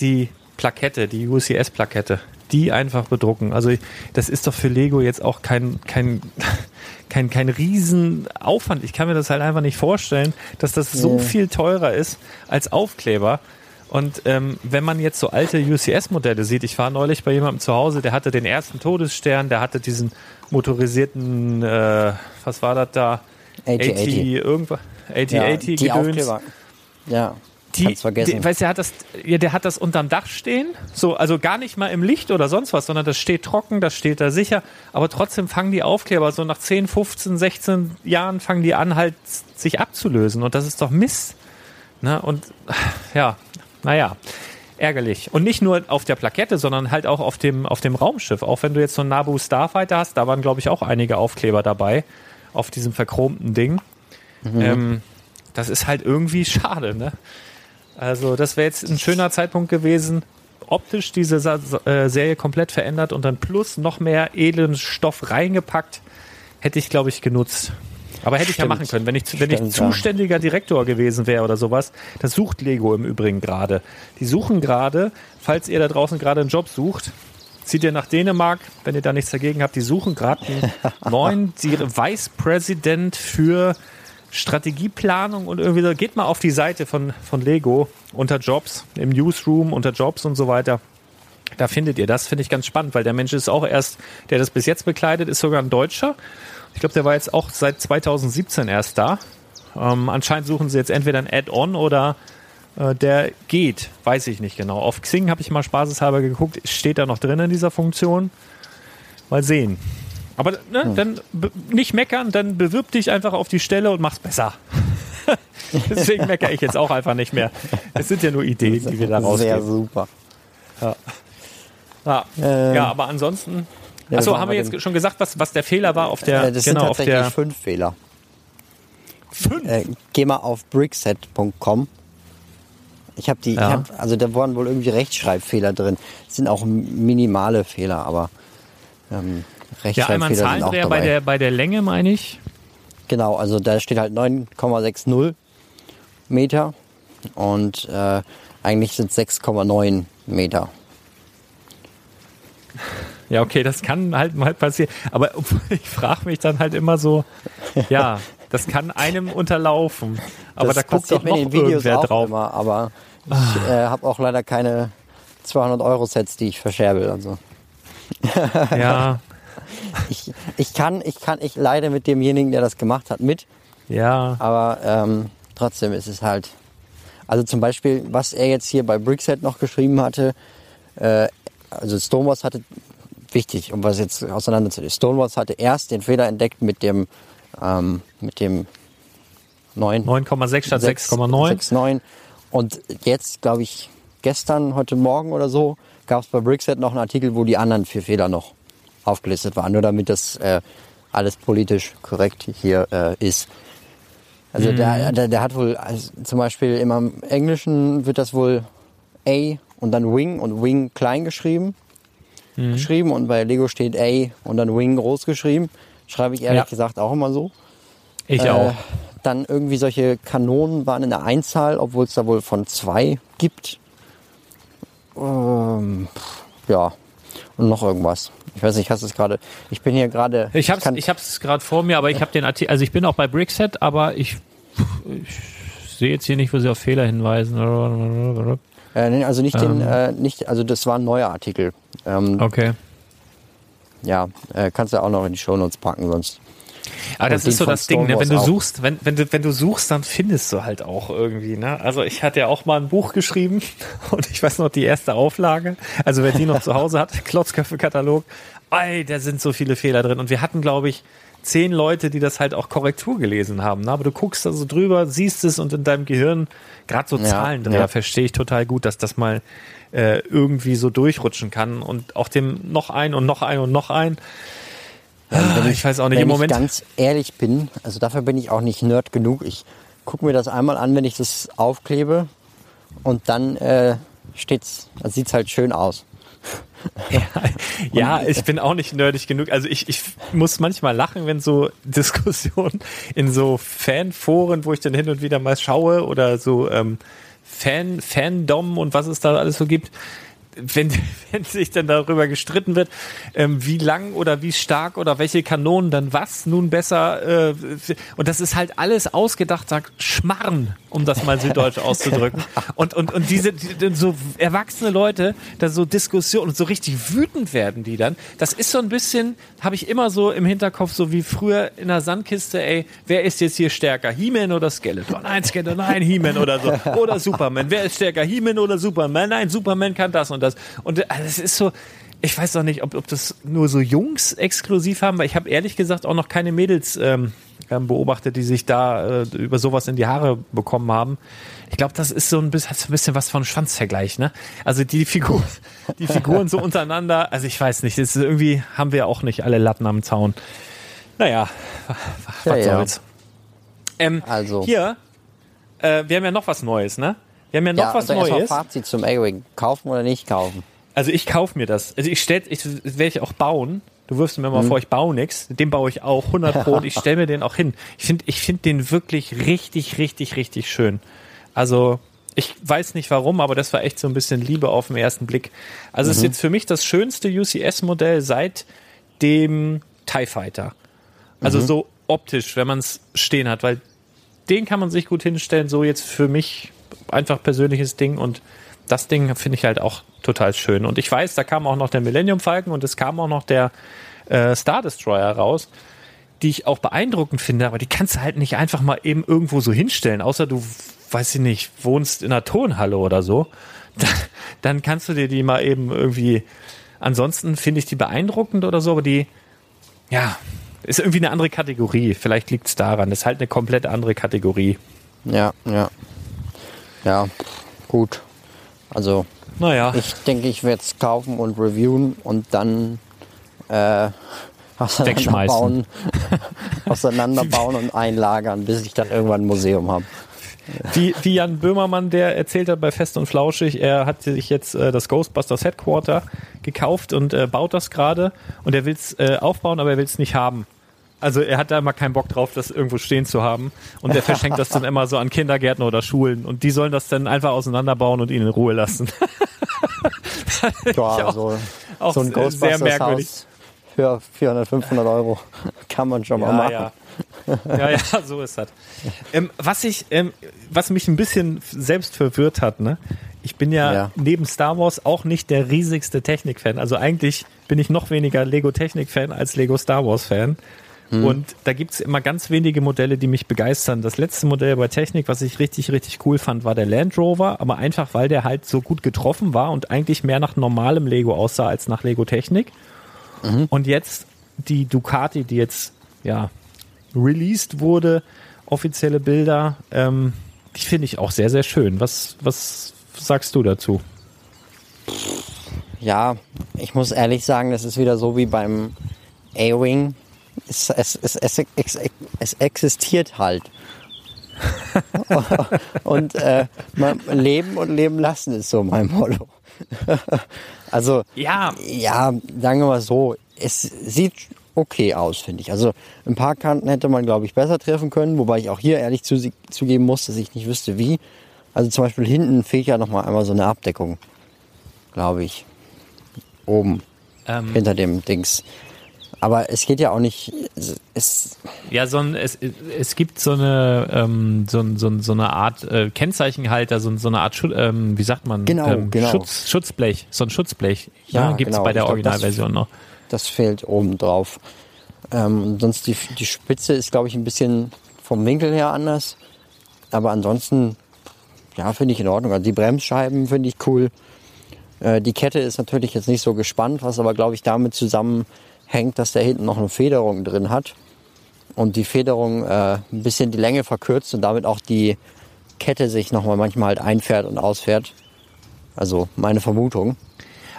die Plakette, die UCS-Plakette, die einfach bedrucken. Also das ist doch für Lego jetzt auch kein, kein, kein, kein Riesenaufwand. Ich kann mir das halt einfach nicht vorstellen, dass das so Nee. viel teurer ist als Aufkleber. Und ähm, wenn man jetzt so alte UCS-Modelle sieht, ich war neulich bei jemandem zu Hause, der hatte den ersten Todesstern, der hatte diesen motorisierten, äh, was war das da? 8080. irgendwas. 80, Ja, 80 die Gedöns. Aufkleber. Ja, Die, vergessen. Die, weißt du, der hat das, ja, der hat das unterm Dach stehen, so, also gar nicht mal im Licht oder sonst was, sondern das steht trocken, das steht da sicher, aber trotzdem fangen die Aufkleber so nach 10, 15, 16 Jahren fangen die an halt sich abzulösen und das ist doch Mist. Ne? Und ja, naja, ärgerlich. Und nicht nur auf der Plakette, sondern halt auch auf dem, auf dem Raumschiff. Auch wenn du jetzt so einen Nabu Starfighter hast, da waren, glaube ich, auch einige Aufkleber dabei auf diesem verchromten Ding. Ähm, das ist halt irgendwie schade, ne? Also, das wäre jetzt ein schöner Zeitpunkt gewesen, optisch diese Sa äh, Serie komplett verändert und dann plus noch mehr edlen Stoff reingepackt, hätte ich, glaube ich, genutzt. Aber hätte ich ja Stimmt. machen können, wenn ich, wenn ich Stimmt, ja. zuständiger Direktor gewesen wäre oder sowas. Das sucht Lego im Übrigen gerade. Die suchen gerade, falls ihr da draußen gerade einen Job sucht, zieht ihr nach Dänemark, wenn ihr da nichts dagegen habt. Die suchen gerade einen neuen Vice President für Strategieplanung und irgendwie so, geht mal auf die Seite von, von Lego unter Jobs, im Newsroom, unter Jobs und so weiter. Da findet ihr das, finde ich ganz spannend, weil der Mensch ist auch erst, der das bis jetzt bekleidet, ist sogar ein Deutscher. Ich glaube, der war jetzt auch seit 2017 erst da. Ähm, anscheinend suchen sie jetzt entweder ein Add-on oder äh, der geht, weiß ich nicht genau. Auf Xing habe ich mal spaßeshalber geguckt, steht da noch drin in dieser Funktion. Mal sehen. Aber ne, hm. dann nicht meckern, dann bewirb dich einfach auf die Stelle und mach's besser. Deswegen meckere ich jetzt auch einfach nicht mehr. Es sind ja nur Ideen, die wir da rausgeben. Sehr super. Ja, ja. Ähm, ja aber ansonsten. Ja, achso, haben wir jetzt schon gesagt, was, was der Fehler war auf der. Äh, das genau, sind tatsächlich auf der, fünf Fehler. Fünf? Äh, geh mal auf brickset.com. Ich habe die, ja. ich hab, also da waren wohl irgendwie Rechtschreibfehler drin. Das sind auch minimale Fehler, aber ähm, ja, einmal Zahlendreher bei der, bei der Länge, meine ich. Genau, also da steht halt 9,60 Meter und äh, eigentlich sind es 6,9 Meter. Ja, okay, das kann halt mal passieren. Aber ich frage mich dann halt immer so, ja, das kann einem unterlaufen. Aber das da guckt doch noch irgendwer drauf. Immer, aber ich ah. äh, habe auch leider keine 200 Euro Sets, die ich verscherbel. Also. Ja, ich, ich kann, ich kann, ich leide mit demjenigen, der das gemacht hat, mit. Ja. Aber ähm, trotzdem ist es halt. Also zum Beispiel, was er jetzt hier bei Brickset noch geschrieben hatte, äh, also Stonewalls hatte, wichtig, um was jetzt auseinanderzunehmen, Stonewalls hatte erst den Fehler entdeckt mit dem, ähm, mit dem 9,6 statt 6,9. Und jetzt, glaube ich, gestern, heute Morgen oder so, gab es bei Brickset noch einen Artikel, wo die anderen vier Fehler noch aufgelistet waren, nur damit das äh, alles politisch korrekt hier äh, ist. Also mhm. der, der, der, hat wohl, also zum Beispiel im Englischen wird das wohl A und dann Wing und Wing klein geschrieben. Mhm. geschrieben und bei Lego steht A und dann Wing groß geschrieben. Schreibe ich ehrlich ja. gesagt auch immer so. Ich äh, auch. Dann irgendwie solche Kanonen waren in der Einzahl, obwohl es da wohl von zwei gibt. Ähm, ja, und noch irgendwas. Ich weiß nicht, hast du es gerade. Ich bin hier gerade. Ich habe es ich hab's gerade vor mir, aber ich habe den Artikel. Also ich bin auch bei Brickset, aber ich, ich sehe jetzt hier nicht, wo sie auf Fehler hinweisen. Äh, also nicht den, ähm. äh, nicht, also das war ein neuer Artikel. Ähm, okay. Ja, äh, kannst du auch noch in die Shownotes packen, sonst aber das ist so das Ding, ne? wenn du auch. suchst, wenn, wenn, du, wenn du suchst, dann findest du halt auch irgendwie. Ne? Also ich hatte ja auch mal ein Buch geschrieben und ich weiß noch die erste Auflage. Also wer die noch zu Hause hat, Klotzköpfe-Katalog, ey, da sind so viele Fehler drin. Und wir hatten, glaube ich, zehn Leute, die das halt auch Korrektur gelesen haben. Ne? Aber du guckst da so drüber, siehst es und in deinem Gehirn, gerade so Zahlen drin, ja. verstehe ich total gut, dass das mal äh, irgendwie so durchrutschen kann. Und auch dem noch ein und noch ein und noch ein. Ähm, ich, ich, weiß auch nicht, wenn im Moment. Wenn ich ganz ehrlich bin, also dafür bin ich auch nicht Nerd genug. Ich gucke mir das einmal an, wenn ich das aufklebe und dann äh, steht's, das sieht's halt schön aus. ja, ja, ich bin auch nicht nerdig genug. Also ich, ich muss manchmal lachen, wenn so Diskussionen in so Fanforen, wo ich dann hin und wieder mal schaue oder so ähm, Fan, Fandom und was es da alles so gibt, wenn, wenn sich dann darüber gestritten wird, ähm, wie lang oder wie stark oder welche Kanonen dann was nun besser äh, und das ist halt alles ausgedacht, sagt Schmarren, um das mal süddeutsch auszudrücken. Und, und, und diese die, so erwachsene Leute, da so Diskussionen und so richtig wütend werden die dann. Das ist so ein bisschen, habe ich immer so im Hinterkopf, so wie früher in der Sandkiste, ey, wer ist jetzt hier stärker? He-Man oder Skeleton? Nein, Skeleton, nein, He-Man oder so. Oder Superman. Wer ist stärker? He-Man oder Superman? Nein, Superman kann das und das. Und äh, es ist so, ich weiß auch nicht, ob, ob das nur so Jungs exklusiv haben, weil ich habe ehrlich gesagt auch noch keine Mädels ähm, ähm, beobachtet, die sich da äh, über sowas in die Haare bekommen haben. Ich glaube, das ist so ein bisschen, ein bisschen was von Schwanzvergleich, ne? Also die Figur, die Figuren so untereinander, also ich weiß nicht, das ist irgendwie haben wir auch nicht alle Latten am Zaun. Naja, was ja, soll's. Ja. Ähm, also. Hier, äh, wir haben ja noch was Neues, ne? Wir haben ja noch ja, was Neues. Fazit zum A-Wing. Kaufen oder nicht kaufen? Also ich kaufe mir das. Also ich stell, ich werde ich auch bauen. Du wirfst mir mal mhm. vor, ich baue nichts. Den baue ich auch 100 Pro und ich stelle mir den auch hin. Ich finde ich finde den wirklich richtig, richtig, richtig schön. Also ich weiß nicht warum, aber das war echt so ein bisschen Liebe auf den ersten Blick. Also mhm. ist jetzt für mich das schönste UCS-Modell seit dem TIE Fighter. Also mhm. so optisch, wenn man es stehen hat, weil den kann man sich gut hinstellen. So jetzt für mich einfach persönliches Ding und das Ding finde ich halt auch total schön. Und ich weiß, da kam auch noch der Millennium Falcon und es kam auch noch der äh, Star Destroyer raus, die ich auch beeindruckend finde, aber die kannst du halt nicht einfach mal eben irgendwo so hinstellen, außer du, weiß ich nicht, wohnst in einer Turnhalle oder so. Dann, dann kannst du dir die mal eben irgendwie. Ansonsten finde ich die beeindruckend oder so, aber die, ja, ist irgendwie eine andere Kategorie. Vielleicht liegt es daran. Das ist halt eine komplett andere Kategorie. Ja, ja. Ja, gut. Also, Naja. ich denke, ich werde es kaufen und reviewen und dann äh, auseinanderbauen, auseinanderbauen und einlagern, bis ich dann irgendwann ein Museum habe. Wie, wie Jan Böhmermann, der erzählt hat bei Fest und Flauschig, er hat sich jetzt äh, das Ghostbusters Headquarter gekauft und äh, baut das gerade und er will es äh, aufbauen, aber er will es nicht haben. Also er hat da immer keinen Bock drauf, das irgendwo stehen zu haben. Und er verschenkt das dann immer so an Kindergärten oder Schulen. Und die sollen das dann einfach auseinanderbauen und ihn in Ruhe lassen. Ja, auch- so, auch so ein sehr Ghostbusters merkwürdig. Haus für 400, 500 Euro kann man schon mal machen. ja. ja, ja, so ist das. Ähm, was ich, ähm, was mich ein bisschen selbst verwirrt hat, ne? Ich bin ja, Ja. neben Star Wars auch nicht der riesigste Technik-Fan. Also eigentlich bin ich noch weniger Lego-Technik-Fan als Lego Star Wars-Fan. Und da gibt's immer ganz wenige Modelle, die mich begeistern. Das letzte Modell bei Technik, was ich richtig, richtig cool fand, war der Land Rover, aber einfach, weil der halt so gut getroffen war und eigentlich mehr nach normalem Lego aussah als nach Lego Technik. Und jetzt die Ducati, die jetzt ja released wurde, offizielle Bilder, ähm, die finde ich auch sehr, sehr schön. Was, was sagst du dazu? Ja, ich muss ehrlich sagen, das ist wieder so wie beim A-Wing. Es, es, es, es, existiert halt. und äh, leben und leben lassen ist so mein Motto. also Ja, ja, sagen wir mal so, es sieht okay aus, finde ich. Also ein paar Kanten hätte man, glaube ich, besser treffen können, wobei ich auch hier ehrlich zu, zugeben muss, dass ich nicht wüsste, wie. Also zum Beispiel hinten fehlt ja noch mal einmal so eine Abdeckung, glaube ich. Oben, ähm, hinter dem Dings. Aber es geht ja auch nicht, es, ja, so ein, es, es gibt so eine, ähm, so, so, so eine Art äh, Kennzeichenhalter, so, so eine Art, Schu ähm, wie sagt man? Genau, ähm, genau. Schutz, Schutzblech, so ein Schutzblech. Ja, Ja, gibt's genau. bei der das- Originalversion noch. das fehlt oben drauf. Ähm, sonst die, die Spitze ist, glaube ich, ein bisschen vom Winkel her anders. Aber ansonsten, ja, finde ich in Ordnung. Also die Bremsscheiben finde ich cool. Äh, die Kette ist natürlich jetzt nicht so gespannt, was aber, glaube ich, damit zusammenhängt, dass der hinten noch eine Federung drin hat. Und die Federung äh, ein bisschen die Länge verkürzt und damit auch die Kette sich nochmal manchmal halt einfährt und ausfährt. Also meine Vermutung.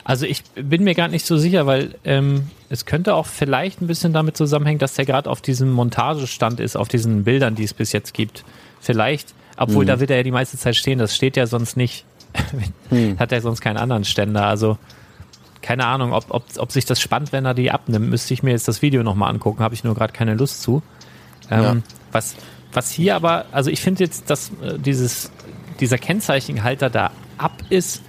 Also ich bin mir gar nicht so sicher, weil ähm, es könnte auch vielleicht ein bisschen damit zusammenhängen, dass der gerade auf diesem Montagestand ist, auf diesen Bildern, die es bis jetzt gibt. Vielleicht, obwohl da wird er ja die meiste Zeit stehen, das steht ja sonst nicht. Hat er sonst keinen anderen Ständer. Also keine Ahnung, ob, ob, ob sich das spannt, wenn er die abnimmt. Müsste ich mir jetzt das Video nochmal angucken, habe ich nur gerade keine Lust zu. Ähm, Ja. was, was hier aber, also ich finde jetzt, dass äh, dieses, dieser Kennzeichenhalter da ab ist,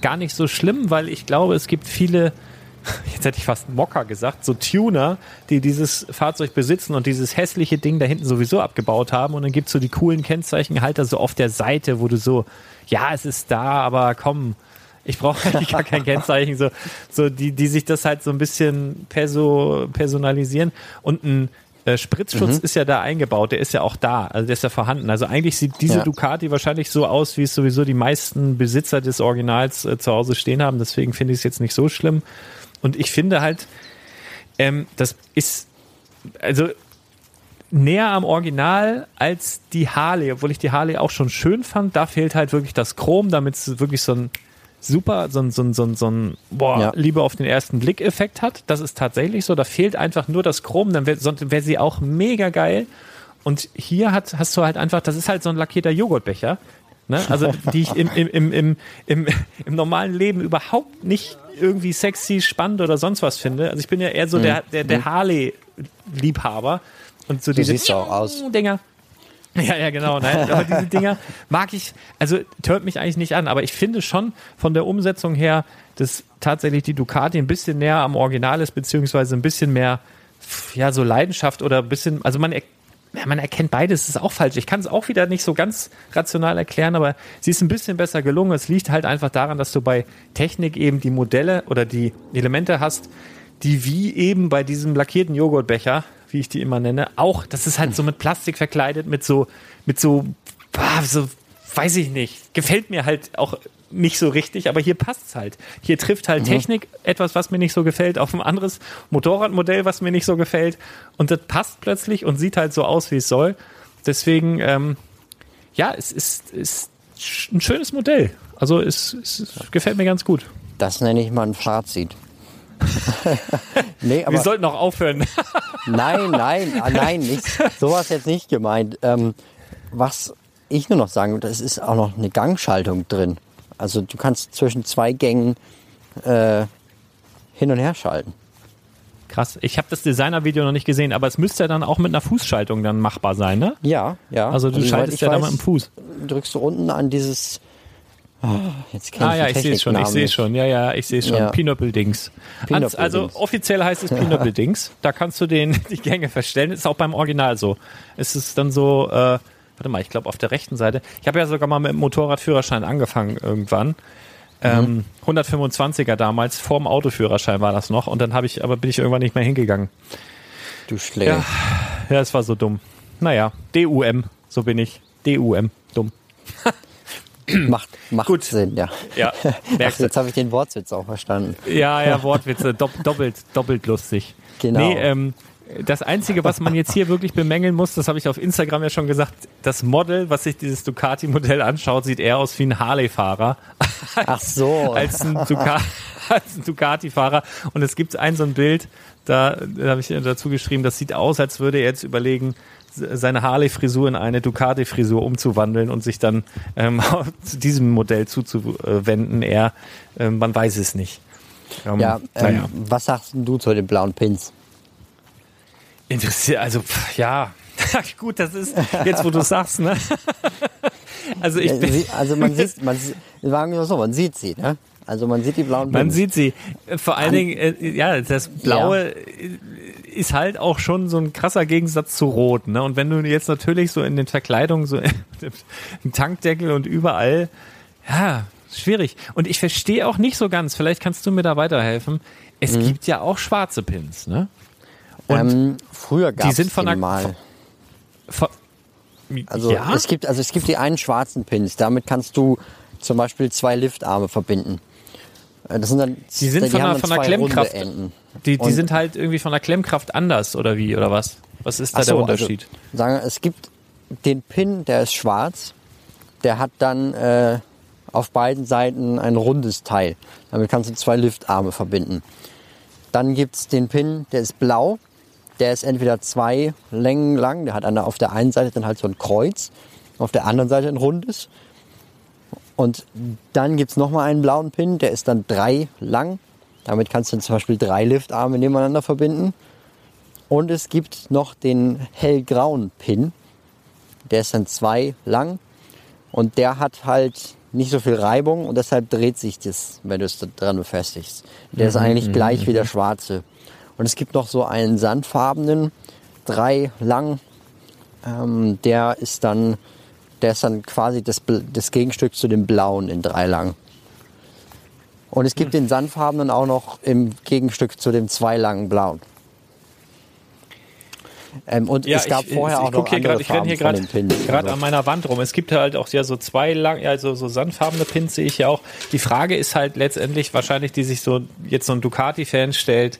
gar nicht so schlimm, weil ich glaube, es gibt viele, jetzt hätte ich fast Mocker gesagt, so Tuner, die dieses Fahrzeug besitzen und dieses hässliche Ding da hinten sowieso abgebaut haben und dann gibt's so die coolen Kennzeichenhalter so auf der Seite, wo du so, ja, es ist da, aber komm, ich brauche eigentlich gar kein Kennzeichen, so, so die, die sich das halt so ein bisschen perso, personalisieren und ein äh, Spritzschutz ist ja da eingebaut, der ist ja auch da, also der ist ja vorhanden. Also eigentlich sieht diese Ja. Ducati wahrscheinlich so aus, wie es sowieso die meisten Besitzer des Originals äh, zu Hause stehen haben. Deswegen finde ich es jetzt nicht so schlimm. Und ich finde halt, ähm, das ist also näher am Original als die Harley, obwohl ich die Harley auch schon schön fand. Da fehlt halt wirklich das Chrom, damit es wirklich so ein super, so ein, so ein, so ein, so ein boah, Ja. Liebe auf den ersten Blick Effekt hat. Das ist tatsächlich so. Da fehlt einfach nur das Chrom, dann wäre wär sie auch mega geil. Und hier hat, hast du halt einfach, das ist halt so ein lackierter Joghurtbecher. Ne? Also die ich im, im, im, im, im, im normalen Leben überhaupt nicht irgendwie sexy, spannend oder sonst was finde. Also ich bin ja eher so der, der, der Harley-Liebhaber. Und so diese siehst du auch aus. Dinger. Ja, ja, genau. Nein, aber diese Dinger mag ich, also hört mich eigentlich nicht an, aber ich finde schon von der Umsetzung her, dass tatsächlich die Ducati ein bisschen näher am Original ist, beziehungsweise ein bisschen mehr, ja, so Leidenschaft oder ein bisschen, also man er ja, man erkennt beides, das ist auch falsch. Ich kann es auch wieder nicht so ganz rational erklären, aber sie ist ein bisschen besser gelungen. Es liegt halt einfach daran, dass du bei Technik eben die Modelle oder die Elemente hast, die wie eben bei diesem lackierten Joghurtbecher, wie ich die immer nenne, auch, das ist halt so mit Plastik verkleidet, mit so, mit so, ah, so, weiß ich nicht, gefällt mir halt auch nicht so richtig, aber hier passt's halt. Hier trifft halt mhm. Technik etwas, was mir nicht so gefällt, auf ein anderes Motorradmodell, was mir nicht so gefällt. Und das passt plötzlich und sieht halt so aus, wie es soll. Deswegen, ähm, ja, es ist, ist ein schönes Modell. Also es, es gefällt mir ganz gut. Das nenne ich mal ein Fazit. nee, aber Wir sollten auch aufhören. nein, nein, ah, nein, nicht. Sowas jetzt nicht gemeint. Ähm, was ich nur noch sagen würde, es ist auch noch eine Gangschaltung drin. Also du kannst zwischen zwei Gängen äh, hin und her schalten. Krass. Ich habe das Designer-Video noch nicht gesehen, aber es müsste ja dann auch mit einer Fußschaltung dann machbar sein, ne? Ja, ja. Also du also, schaltest ja weiß, da mit dem Fuß. Drückst du unten an dieses jetzt ah ja, ich sehe es schon, ich sehe schon. Ja, ja, ich sehe schon. Ja. Pinöppeldings. Also offiziell heißt es Pinöppeldings. Da kannst du den die Gänge verstellen. Ist auch beim Original so. Es ist dann so, äh, warte mal, ich glaube auf der rechten Seite. Ich habe ja sogar mal mit dem Motorradführerschein angefangen irgendwann. Ähm, 125er damals, vorm Autoführerschein war das noch und dann habe ich, aber bin ich irgendwann nicht mehr hingegangen. Du Schläger. Ja, ja, es war so dumm. Naja, DUM, so bin ich. DUM, dumm. macht macht Gut. Sinn, ja. Ja, Ach, jetzt habe ich den Wortwitz auch verstanden. Ja, ja, Wortwitze, doppelt, doppelt lustig. Genau. Nee, ähm, das Einzige, was man jetzt hier wirklich bemängeln muss, das habe ich auf Instagram ja schon gesagt, das Model, was sich dieses Ducati-Modell anschaut, sieht eher aus wie ein Harley-Fahrer. Ach so. als ein, Duca ein Ducati-Fahrer. Und es gibt ein so ein Bild, da, da habe ich dazu geschrieben, das sieht aus, als würde er jetzt überlegen, seine Harley-Frisur in eine Ducati-Frisur umzuwandeln und sich dann ähm, zu diesem Modell zuzuwenden. Er, ähm, man weiß es nicht. Ähm, ja, naja. Ähm, was sagst du zu den blauen Pins? Interessiert, also ja, gut, das ist jetzt, wo du sagst, ne? also ich bin also man sieht, man sagen wir so, man sieht sie, ne? Also man sieht die blauen Pins. Man sieht sie. Vor allen Dingen, äh, ja, das Blaue ja. Ist halt auch schon so ein krasser Gegensatz zu Rot, ne? Und wenn du jetzt natürlich so in den Verkleidungen so im Tankdeckel und überall, ja, schwierig. Und ich verstehe auch nicht so ganz, vielleicht kannst du mir da weiterhelfen. Es mhm. gibt ja auch schwarze Pins, ne? Und ähm, früher gab es die mal. Von, also ja? es gibt also es gibt die einen schwarzen Pins. Damit kannst du zum Beispiel zwei Liftarme verbinden. Äh, das sind dann die sind die von, der, von der Klemmkraft. Die, die sind halt irgendwie von der Klemmkraft anders oder wie oder was? Was ist da so, der also Unterschied? Also, sagen es gibt den Pin, der ist schwarz. Der hat dann äh, auf beiden Seiten ein rundes Teil. Damit kannst du zwei Liftarme verbinden. Dann gibt es den Pin, der ist blau. Der ist entweder zwei Längen lang, der hat eine, auf der einen Seite dann halt so ein Kreuz, auf der anderen Seite ein rundes. Und dann gibt es nochmal einen blauen Pin, der ist dann drei lang. Damit kannst du zum Beispiel drei Liftarme nebeneinander verbinden. Und es gibt noch den hellgrauen Pin, der ist dann zwei lang. Und der hat halt nicht so viel Reibung und deshalb dreht sich das, wenn du es dran befestigst. Der mhm, ist eigentlich gleich wie der mhm. schwarze. Und es gibt noch so einen sandfarbenen, drei lang. Ähm, der ist dann, der ist dann quasi das, das Gegenstück zu dem blauen in drei lang. Und es gibt hm. den sandfarbenen auch noch im Gegenstück zu dem zwei langen blauen. Ähm, und ja, es gab ich, vorher ich, auch noch andere grad, Ich renne hier gerade an meiner Wand rum. Es gibt halt auch ja so zwei lang, also so sandfarbene Pins sehe ich ja auch. Die Frage ist halt letztendlich wahrscheinlich, die sich so jetzt so ein Ducati-Fan stellt,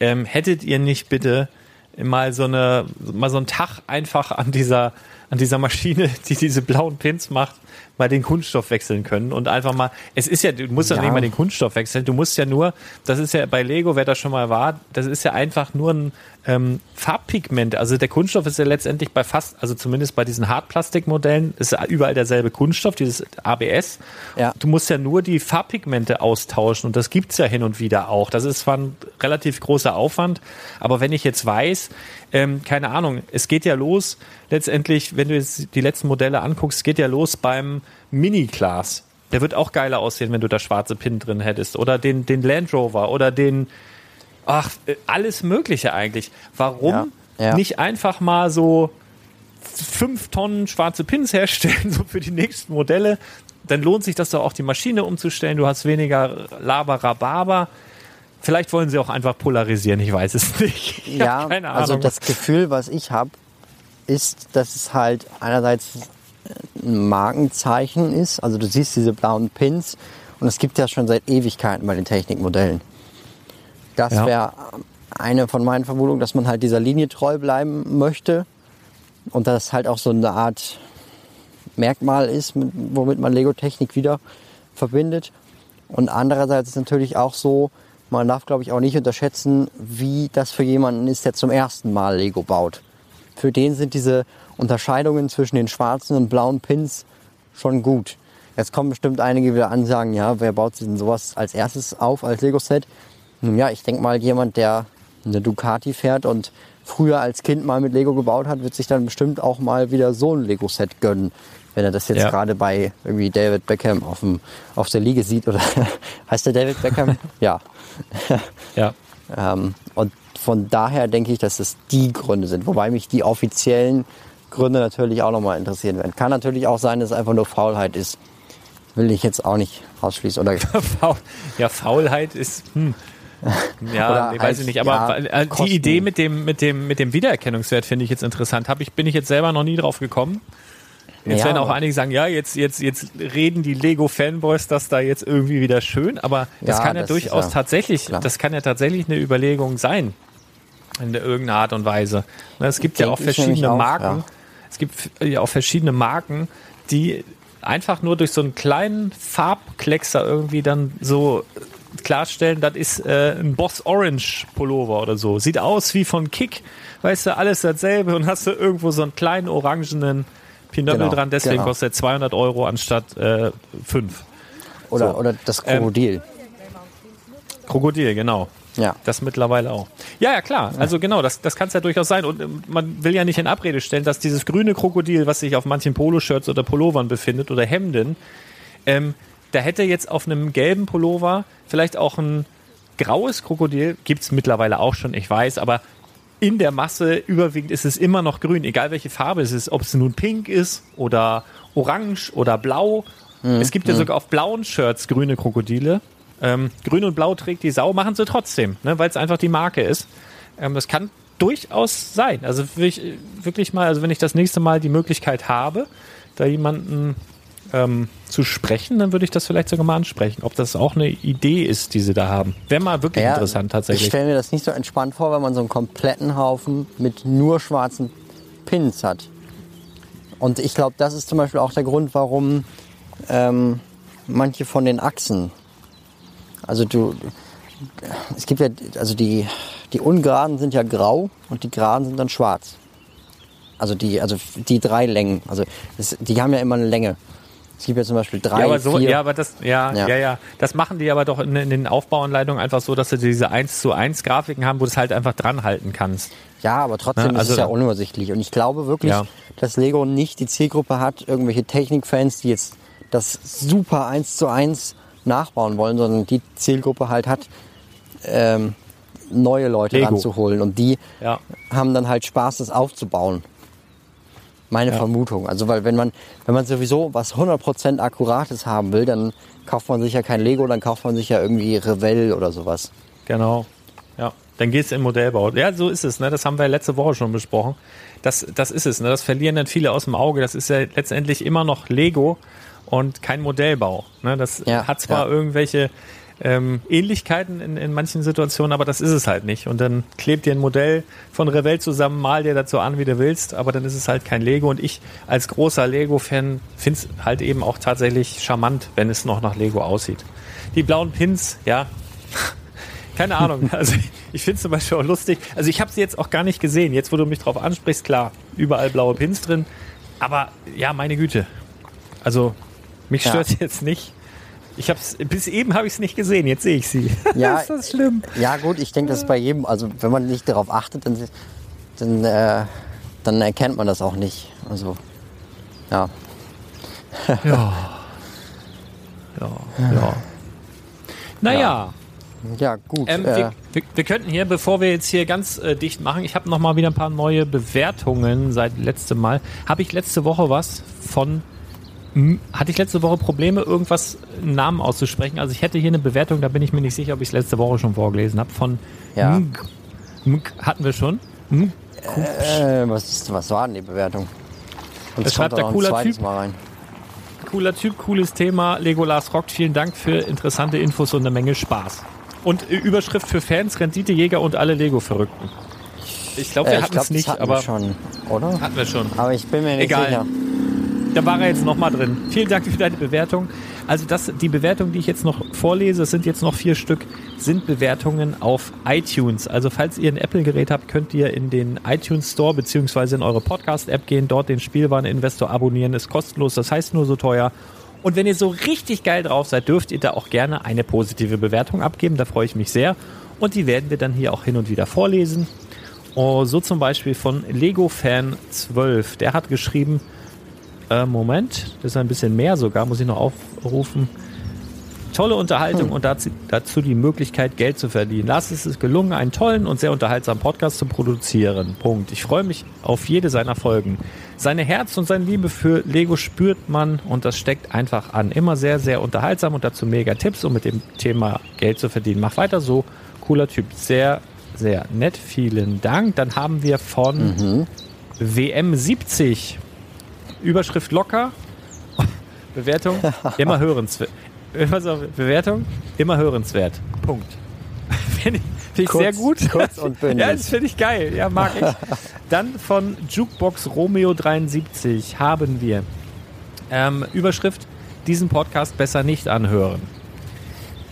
ähm, hättet ihr nicht bitte mal so eine mal so einen Tag einfach an dieser an dieser Maschine, die diese blauen Pins macht, mal den Kunststoff wechseln können und einfach mal, es ist ja, du musst ja, ja nicht mal den Kunststoff wechseln, du musst ja nur, das ist ja bei Lego, wer das schon mal war, das ist ja einfach nur ein ähm, Farbpigment. Also der Kunststoff ist ja letztendlich bei fast, also zumindest bei diesen Hartplastikmodellen, ist überall derselbe Kunststoff, dieses ABS. Ja. Du musst ja nur die Farbpigmente austauschen und das gibt's ja hin und wieder auch. Das ist zwar ein relativ großer Aufwand, aber wenn ich jetzt weiß, ähm, keine Ahnung, es geht ja los, letztendlich, wenn du jetzt die letzten Modelle anguckst, es geht ja los beim Mini-Class. Der wird auch geiler aussehen, wenn du da schwarze Pin drin hättest. Oder den, den Land Rover oder den, ach, äh, alles Mögliche eigentlich. Warum ja, ja. nicht einfach mal so fünf Tonnen schwarze Pins herstellen, so für die nächsten Modelle, dann lohnt sich das doch auch, die Maschine umzustellen. Du hast weniger Laber-Rababer. Vielleicht wollen sie auch einfach polarisieren, ich weiß es nicht. Ich ja, hab keine Ahnung. also das Gefühl, was ich habe, ist, dass es halt einerseits ein Markenzeichen ist. Also du siehst diese blauen Pins und es gibt ja schon seit Ewigkeiten bei den Technikmodellen. Das Ja. wäre eine von meinen Vermutungen, dass man halt dieser Linie treu bleiben möchte und das halt auch so eine Art Merkmal ist, mit, womit man Lego-Technik wieder verbindet. Und andererseits ist natürlich auch so, man darf, glaube ich, auch nicht unterschätzen, wie das für jemanden ist, der zum ersten Mal Lego baut. Für den sind diese Unterscheidungen zwischen den schwarzen und blauen Pins schon gut. Jetzt kommen bestimmt einige wieder an und sagen, ja, wer baut sich denn sowas als erstes auf als Lego-Set? Nun ja, ich denke mal, jemand, der eine Ducati fährt und früher als Kind mal mit Lego gebaut hat, wird sich dann bestimmt auch mal wieder so ein Lego-Set gönnen. Wenn er das jetzt Ja. gerade bei irgendwie David Beckham auf, dem, auf der Liege sieht oder heißt der David Beckham? ja. ja. Ähm, und von daher denke ich, dass es die Gründe sind. Wobei mich die offiziellen Gründe natürlich auch nochmal interessieren werden. Kann natürlich auch sein, dass es einfach nur Faulheit ist. Will ich jetzt auch nicht ausschließen. Oder ja, Faulheit ist, hm. Ja, nee, weiß halt, ich nicht. Aber ja, äh, Kosten. die Idee mit dem, mit dem, mit dem Wiedererkennungswert finde ich jetzt interessant. Hab ich, bin ich jetzt selber noch nie drauf gekommen. Jetzt Ja, werden auch einige sagen, ja, jetzt, jetzt, jetzt reden die Lego-Fanboys das da jetzt irgendwie wieder schön, aber das Ja, kann ja das durchaus ja tatsächlich, klar. das kann ja tatsächlich eine Überlegung sein. In irgendeiner Art und Weise. Ne, Es gibt ja auch ich verschiedene auch, Marken. Es gibt ja auch verschiedene Marken, die einfach nur durch so einen kleinen Farbkleckser irgendwie dann so klarstellen, das ist äh, ein Boss Orange Pullover oder so. Sieht aus wie von Kick, weißt du, alles dasselbe und hast du irgendwo so einen kleinen orangenen Pinöppel Genau, dran, deswegen genau. kostet er 200 Euro anstatt äh, 5. oder, So. oder das Krokodil. Krokodil, genau. Ja. Das mittlerweile auch. Ja, ja, klar. Also genau, das, das kann es ja durchaus sein. Und ähm, man will ja nicht in Abrede stellen, dass dieses grüne Krokodil, was sich auf manchen Poloshirts oder Pullovern befindet oder Hemden, ähm, da hätte jetzt auf einem gelben Pullover vielleicht auch ein graues Krokodil, gibt es mittlerweile auch schon, ich weiß, aber in der Masse überwiegend ist es immer noch grün, egal welche Farbe es ist, ob es nun pink ist oder orange oder blau. Es gibt ja sogar auf blauen Shirts grüne Krokodile. Ähm, grün und blau trägt die Sau, machen sie trotzdem, ne, weil es einfach die Marke ist. Ähm, das kann durchaus sein. Also ich, äh, wirklich mal, also wenn ich das nächste Mal die Möglichkeit habe, da jemanden ähm, zu sprechen, dann würde ich das vielleicht sogar mal ansprechen, ob das auch eine Idee ist, die sie da haben. Wäre mal wirklich Ja, interessant Ich tatsächlich. stelle mir das nicht so entspannt vor, wenn man so einen kompletten Haufen mit nur schwarzen Pins hat. Und ich glaube, das ist zum Beispiel auch der Grund, warum ähm, manche von den Achsen, also du, es gibt ja, also die, die ungeraden sind ja grau und die geraden sind dann schwarz. Also die, also die drei Längen, also das, die haben ja immer eine Länge. Es gibt ja zum Beispiel drei, Ja, aber so, vier. ja, aber das, ja, ja, Ja. ja, Das machen die aber doch in, in den Aufbauanleitungen einfach so, dass du diese 1 zu 1 Grafiken haben, wo du es halt einfach dran halten kannst. Ja, aber trotzdem ist also- es ja unübersichtlich. Und ich glaube wirklich, Ja. dass Lego nicht die Zielgruppe hat, irgendwelche Technikfans, die jetzt das super eins zu eins nachbauen wollen, sondern die Zielgruppe halt hat, ähm, neue Leute Lego. ranzuholen. Und die Ja. haben dann halt Spaß, das aufzubauen. Meine Ja. Vermutung. Also, weil wenn man, wenn man sowieso was 100% Akkurates haben will, dann kauft man sich ja kein Lego, dann kauft man sich ja irgendwie Revell oder sowas. Genau. Ja. Dann geht's in Modellbau. Ja, so ist es, ne? Das haben wir letzte Woche schon besprochen. Das, das ist es, ne? Das verlieren dann viele aus dem Auge. Das ist ja letztendlich immer noch Lego und kein Modellbau. Ne? Das Ja, hat zwar ja. irgendwelche ähm, Ähnlichkeiten in, in manchen Situationen, aber das ist es halt nicht. Und dann klebt dir ein Modell von Revell zusammen, mal dir dazu an, wie du willst, aber dann ist es halt kein Lego. Und ich als großer Lego-Fan finde es halt eben auch tatsächlich charmant, wenn es noch nach Lego aussieht. Die blauen Pins, ja, keine Ahnung. Also ich finde es zum Beispiel auch lustig. Also ich habe sie jetzt auch gar nicht gesehen. Jetzt, wo du mich drauf ansprichst, klar, überall blaue Pins drin. Aber ja, meine Güte. Also mich Ja. stört jetzt nicht. Ich hab's, bis eben habe ich es nicht gesehen. Jetzt sehe ich sie. Ja, ist das schlimm? Ja, gut, ich denke, das ist bei jedem, also wenn man nicht darauf achtet, dann, dann, äh, dann erkennt man das auch nicht. Also, ja. Ja. Ja. ja. Naja. Ja, gut. Ähm, äh, wir, wir, wir könnten hier, bevor wir jetzt hier ganz äh, dicht machen, ich habe noch mal wieder ein paar neue Bewertungen seit letztem Mal. Habe ich letzte Woche was von hatte ich letzte Woche Probleme, irgendwas einen Namen auszusprechen? Also ich hätte hier eine Bewertung, da bin ich mir nicht sicher, ob ich es letzte Woche schon vorgelesen habe. Von Ja. Mg- Mg- hatten wir schon. Mg- äh, was, ist, was war denn die Bewertung? Und Das schreibt der cooler Typ. Mal rein. Cooler Typ, cooles Thema. Legolas rockt. Vielen Dank für interessante Infos und eine Menge Spaß. Und äh, Überschrift für Fans, Renditejäger und alle Lego-Verrückten. Ich glaube, wir Äh, hatten es nicht, das hatten aber wir schon, oder? hatten wir schon. Aber ich bin mir nicht Egal. sicher. Da war er jetzt nochmal drin. Vielen Dank für deine Bewertung. Also das, die Bewertungen, die ich jetzt noch vorlese, es sind jetzt noch vier Stück, sind Bewertungen auf iTunes. Also falls ihr ein Apple-Gerät habt, könnt ihr in den iTunes Store beziehungsweise in eure Podcast-App gehen, dort den Spielwareninvestor abonnieren, ist kostenlos, das heißt nur so teuer. Und wenn ihr so richtig geil drauf seid, dürft ihr da auch gerne eine positive Bewertung abgeben, da freue ich mich sehr. Und die werden wir dann hier auch hin und wieder vorlesen. Oh, so zum Beispiel von LegoFan12. Der hat geschrieben, äh, Moment, das ist ein bisschen mehr sogar, muss ich noch aufrufen. Tolle Unterhaltung und dazu, dazu die Möglichkeit, Geld zu verdienen. Lars ist es gelungen, einen tollen und sehr unterhaltsamen Podcast zu produzieren. Punkt. Ich freue mich auf jede seiner Folgen. Seine Herz und seine Liebe für Lego spürt man und das steckt einfach an. Immer sehr, sehr unterhaltsam und dazu mega Tipps, um mit dem Thema Geld zu verdienen. Mach weiter so. Cooler Typ. Sehr, sehr nett. Vielen Dank. Dann haben wir von WM70 Überschrift locker. Bewertung immer hörenswert. Also, Bewertung immer hörenswert. Punkt. Finde ich, find ich Kurz- sehr gut. kurz und bündig. Ja, das finde ich geil. Ja, mag ich. Dann von Jukebox Romeo 73 haben wir ähm, Überschrift diesen Podcast besser nicht anhören.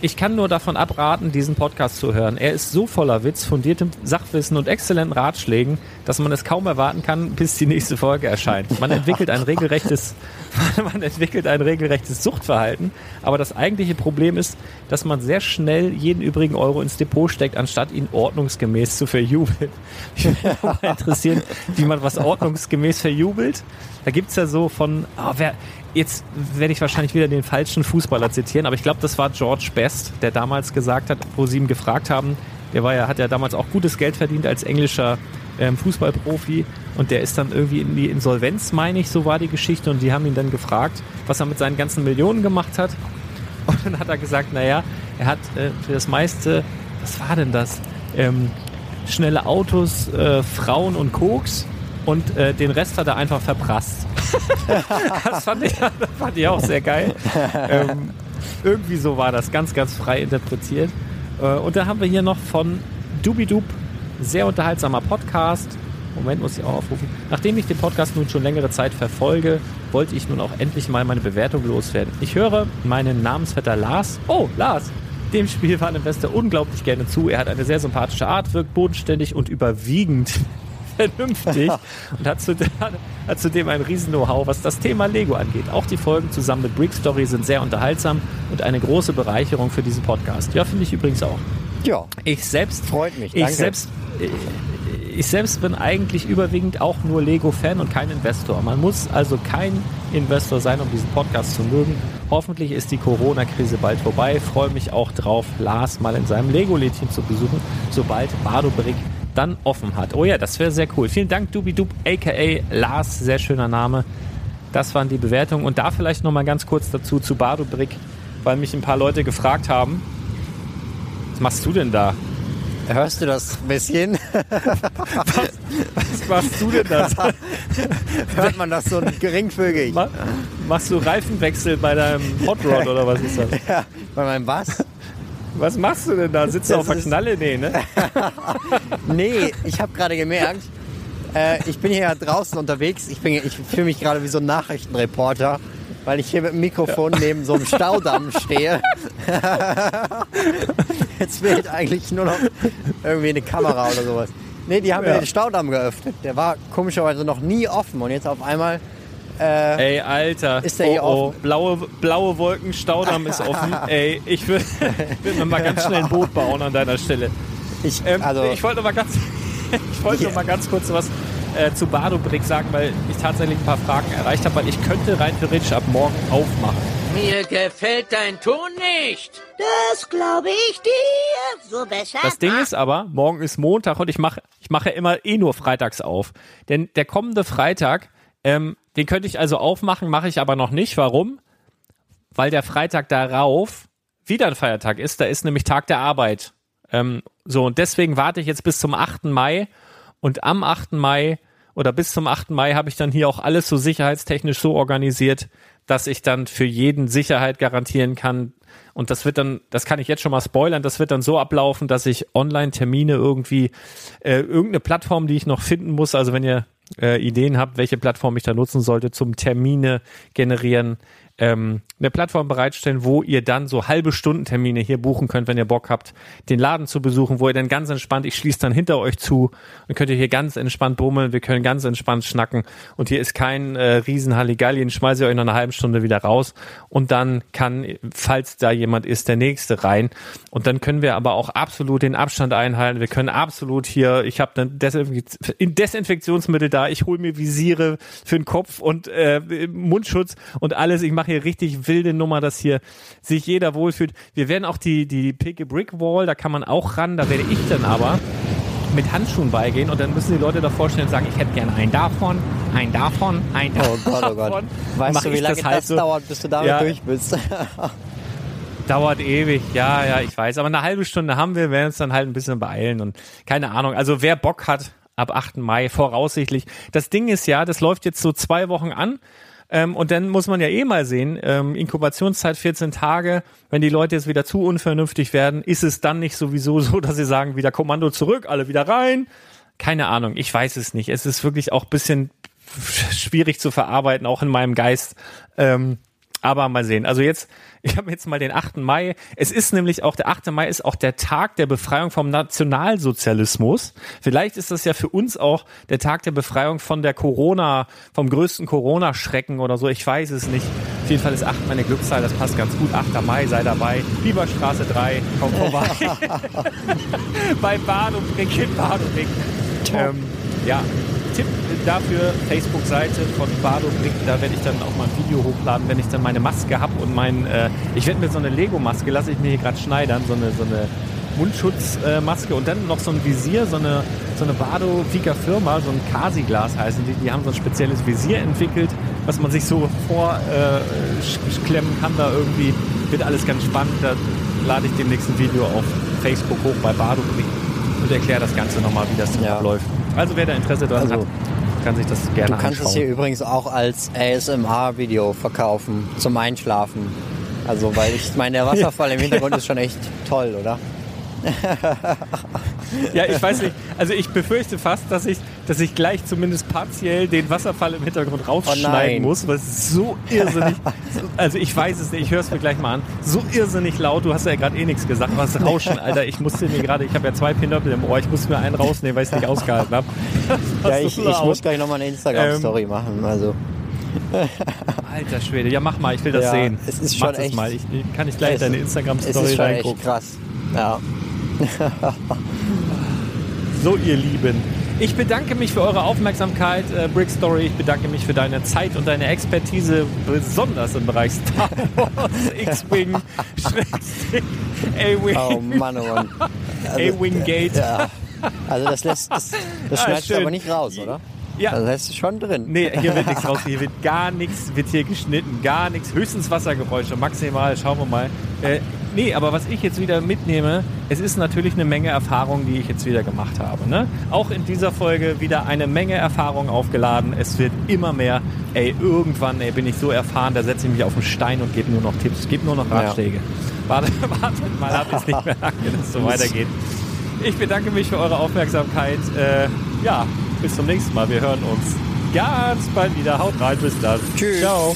Ich kann nur davon abraten, diesen Podcast zu hören. Er ist so voller Witz, fundiertem Sachwissen und exzellenten Ratschlägen, dass man es kaum erwarten kann, bis die nächste Folge erscheint. Man entwickelt ein regelrechtes, man entwickelt ein regelrechtes Suchtverhalten, aber das eigentliche Problem ist, dass man sehr schnell jeden übrigen Euro ins Depot steckt, anstatt ihn ordnungsgemäß zu verjubeln. Ich würde mal interessieren, wie man was ordnungsgemäß verjubelt. Da gibt's ja so von, ah, wer, jetzt werde ich wahrscheinlich wieder den falschen Fußballer zitieren, aber ich glaube, das war George Best, der damals gesagt hat, wo sie ihn gefragt haben, der war ja, hat ja damals auch gutes Geld verdient als englischer ähm, Fußballprofi und der ist dann irgendwie in die Insolvenz, meine ich, so war die Geschichte und die haben ihn dann gefragt, was er mit seinen ganzen Millionen gemacht hat und dann hat er gesagt, naja, er hat äh, für das meiste, was war denn das? Ähm, schnelle Autos, äh, Frauen und Koks und äh, den Rest hat er einfach verprasst. das, fand ich, das fand ich auch sehr geil. Ähm, irgendwie so war das, ganz, ganz frei interpretiert. Äh, und dann haben wir hier noch von Dubidub, sehr unterhaltsamer Podcast. Moment, muss ich auch aufrufen. Nachdem ich den Podcast nun schon längere Zeit verfolge, wollte ich nun auch endlich mal meine Bewertung loswerden. Ich höre meinen Namensvetter Lars, oh, Lars, dem Spielwareninvestor unglaublich gerne zu. Er hat eine sehr sympathische Art, wirkt bodenständig und überwiegend vernünftig und hat, zu, hat zudem ein riesen Know-how, was das Thema Lego angeht. Auch die Folgen zusammen mit Brick Story sind sehr unterhaltsam und eine große Bereicherung für diesen Podcast. Ja, finde ich übrigens auch. Ja, Ich selbst, freut mich. ich Danke. selbst, ich, ich selbst bin eigentlich überwiegend auch nur Lego-Fan und kein Investor. Man muss also kein Investor sein, um diesen Podcast zu mögen. Hoffentlich ist die Corona-Krise bald vorbei. Freue mich auch drauf, Lars mal in seinem Lego-Lädchen zu besuchen, sobald Bardo Brick dann offen hat. Oh ja, das wäre sehr cool. Vielen Dank, Dubidub, aka Lars, sehr schöner Name. Das waren die Bewertungen. Und da vielleicht noch mal ganz kurz dazu zu Bardo Brick, weil mich ein paar Leute gefragt haben, was machst du denn da? Hörst du das ein bisschen? Was machst du denn da? Hört man das so geringfügig? Ma- Machst du Reifenwechsel bei deinem Hot Rod oder was ist das? Ja, bei meinem was? Was machst du denn da? Sitzt du Das auf der Knalle? Nee, ne? Nee, ich habe gerade gemerkt, äh, ich bin hier ja draußen unterwegs. Ich, bin, ich fühle mich gerade wie so ein Nachrichtenreporter, weil ich hier mit dem Mikrofon neben so einem Staudamm stehe. Jetzt fehlt eigentlich nur noch irgendwie eine Kamera oder sowas. Nee, die haben Ja. ja. den Staudamm geöffnet. Der war komischerweise noch nie offen und jetzt auf einmal äh, Ey, Alter. Ist der hier oh, oh. offen? Blaue, blaue Wolken, Staudamm ist offen. Ey, ich würde würd mir mal ganz schnell ein Boot bauen an deiner Stelle. ich, Ähm, also ich wollte noch mal ganz, ich wollte noch mal ganz kurz was äh, zu Bardo Brick sagen, weil ich tatsächlich ein paar Fragen erreicht habe, weil ich könnte rein theoretisch ab morgen aufmachen. Mir gefällt dein Ton nicht. Das glaube ich dir. So besser. Das Ding ist aber, morgen ist Montag und ich mache ich mache ja immer eh nur freitags auf. Denn der kommende Freitag, ähm, den könnte ich also aufmachen, mache ich aber noch nicht. Warum? Weil der Freitag darauf wieder ein Feiertag ist. Da ist nämlich Tag der Arbeit. Ähm, so, und deswegen warte ich jetzt bis zum 8. Mai. Und am 8. Mai oder bis zum 8. Mai habe ich dann hier auch alles so sicherheitstechnisch so organisiert, dass ich dann für jeden Sicherheit garantieren kann. Und das wird dann, das kann ich jetzt schon mal spoilern, das wird dann so ablaufen, dass ich Online-Termine irgendwie, äh, irgendeine Plattform, die ich noch finden muss, also wenn ihr äh, Ideen habt, welche Plattform ich da nutzen sollte zum Termine generieren, ähm, eine Plattform bereitstellen, wo ihr dann so halbe Stundentermine hier buchen könnt, wenn ihr Bock habt, den Laden zu besuchen, wo ihr dann ganz entspannt, ich schließe dann hinter euch zu und könnt ihr hier ganz entspannt bummeln, wir können ganz entspannt schnacken. Und hier ist kein äh, riesen Halligalli, schmeiße ich euch nach einer halben Stunde wieder raus. Und dann kann, falls da jemand ist, der nächste rein. Und dann können wir aber auch absolut den Abstand einhalten, wir können absolut hier, ich habe Desinf Desinfektionsmittel da, ich hole mir Visiere für den Kopf und äh, Mundschutz und alles, ich mache hier richtig wilde Nummer, dass hier sich jeder wohlfühlt. Wir werden auch die, die Picke Brick Wall, da kann man auch ran, da werde ich dann aber mit Handschuhen beigehen und dann müssen die Leute da vorstellen und sagen, ich hätte gerne einen davon, einen davon, einen davon. Oh Gott, oh Gott. Weißt du, wie lange das das, halt so- dauert, bis du damit Ja. durch bist? Dauert ewig, ja, ja, ich weiß. Aber eine halbe Stunde haben wir, werden uns dann halt ein bisschen beeilen und keine Ahnung. Also wer Bock hat, ab 8. Mai voraussichtlich. Das Ding ist ja, das läuft jetzt so zwei Wochen an. Ähm, und dann muss man ja eh mal sehen, ähm, Inkubationszeit 14 Tage, wenn die Leute jetzt wieder zu unvernünftig werden, ist es dann nicht sowieso so, dass sie sagen, wieder Kommando zurück, alle wieder rein? Keine Ahnung, ich weiß es nicht. Es ist wirklich auch bisschen schwierig zu verarbeiten, auch in meinem Geist. Ähm, aber mal sehen. Also jetzt, ich habe jetzt mal den 8. Mai. Es ist nämlich auch, der 8. Mai ist auch der Tag der Befreiung vom Nationalsozialismus. Vielleicht ist das ja für uns auch der Tag der Befreiung von der Corona, vom größten Corona-Schrecken oder so. Ich weiß es nicht. Auf jeden Fall ist 8 meine Glückszahl, das passt ganz gut. 8. Mai, sei dabei. Bieberstraße 3, komm vorbei. Bei Badobrink in Badobrink. Ähm, ja, dafür, Facebook-Seite von Badobrink, da werde ich dann auch mal ein Video hochladen, wenn ich dann meine Maske habe und mein, äh, ich werde mir so eine Lego-Maske, lasse ich mir hier gerade schneidern, so eine, so eine Mundschutzmaske äh, und dann noch so ein Visier, so eine, so eine Bado-Vika Firma, so ein Kasi-Glas heißen die, die haben so ein spezielles Visier entwickelt, was man sich so vorklemmen äh, kann da irgendwie, wird alles ganz spannend, da lade ich demnächst ein Video auf Facebook hoch bei Badobrink und erkläre das Ganze nochmal, wie das Ja. abläuft. Also wer da Interesse dran Also, hat, kann sich das gerne Du kannst anschauen. es hier übrigens auch als ASMR-Video verkaufen zum Einschlafen. Also, weil ich meine, der Wasserfall im Hintergrund ist schon echt toll, oder? Ja, ich weiß nicht. Also ich befürchte fast, dass ich, dass ich gleich zumindest partiell den Wasserfall im Hintergrund rausschneiden Oh muss, weil es so irrsinnig. also ich weiß es nicht, ich höre es mir gleich mal an. So irrsinnig laut, du hast ja gerade eh nichts gesagt. Was Rauschen, Alter. Ich musste mir gerade, ich habe ja zwei Pinöppel im Ohr, ich muss mir einen rausnehmen, weil ich es nicht ausgehalten habe. Ja, ich, ich muss gleich nochmal eine Instagram-Story Ähm, machen. Also, Alter Schwede, ja mach mal, ich will das Ja, sehen. es ist Mach schon echt- mal. Ich, kann ich gleich es- deine Instagram-Story schon echt reingucken. krass. Ja. So, ihr Lieben. Ich bedanke mich für eure Aufmerksamkeit, äh, Brick Story. Ich bedanke mich für deine Zeit und deine Expertise, besonders im Bereich Star Wars, X-Wing, A-Wing, Oh Mann, oh Mann. Also, A-Wing Gate. ja. Also das lässt das, das Ah, schneidest du aber nicht raus, oder? Ja. Also das lässt du schon drin. Nee, hier wird nichts raus, hier wird gar nichts, wird hier geschnitten, gar nichts, höchstens Wassergeräusche, maximal, schauen wir mal. Äh, nee, aber was ich jetzt wieder mitnehme, es ist natürlich eine Menge Erfahrung, die ich jetzt wieder gemacht habe. Ne? Auch in dieser Folge wieder eine Menge Erfahrung aufgeladen, es wird immer mehr. Ey, irgendwann ey, bin ich so erfahren, da setze ich mich auf den Stein und gebe nur noch Tipps, gebe nur noch Ratschläge. Warte, wartet mal ab, ist nicht mehr lange, dass es so weitergeht. Ich bedanke mich für eure Aufmerksamkeit. Äh, ja, bis zum nächsten Mal. Wir hören uns ganz bald wieder. Haut rein, bis dann. Tschüss. Ciao.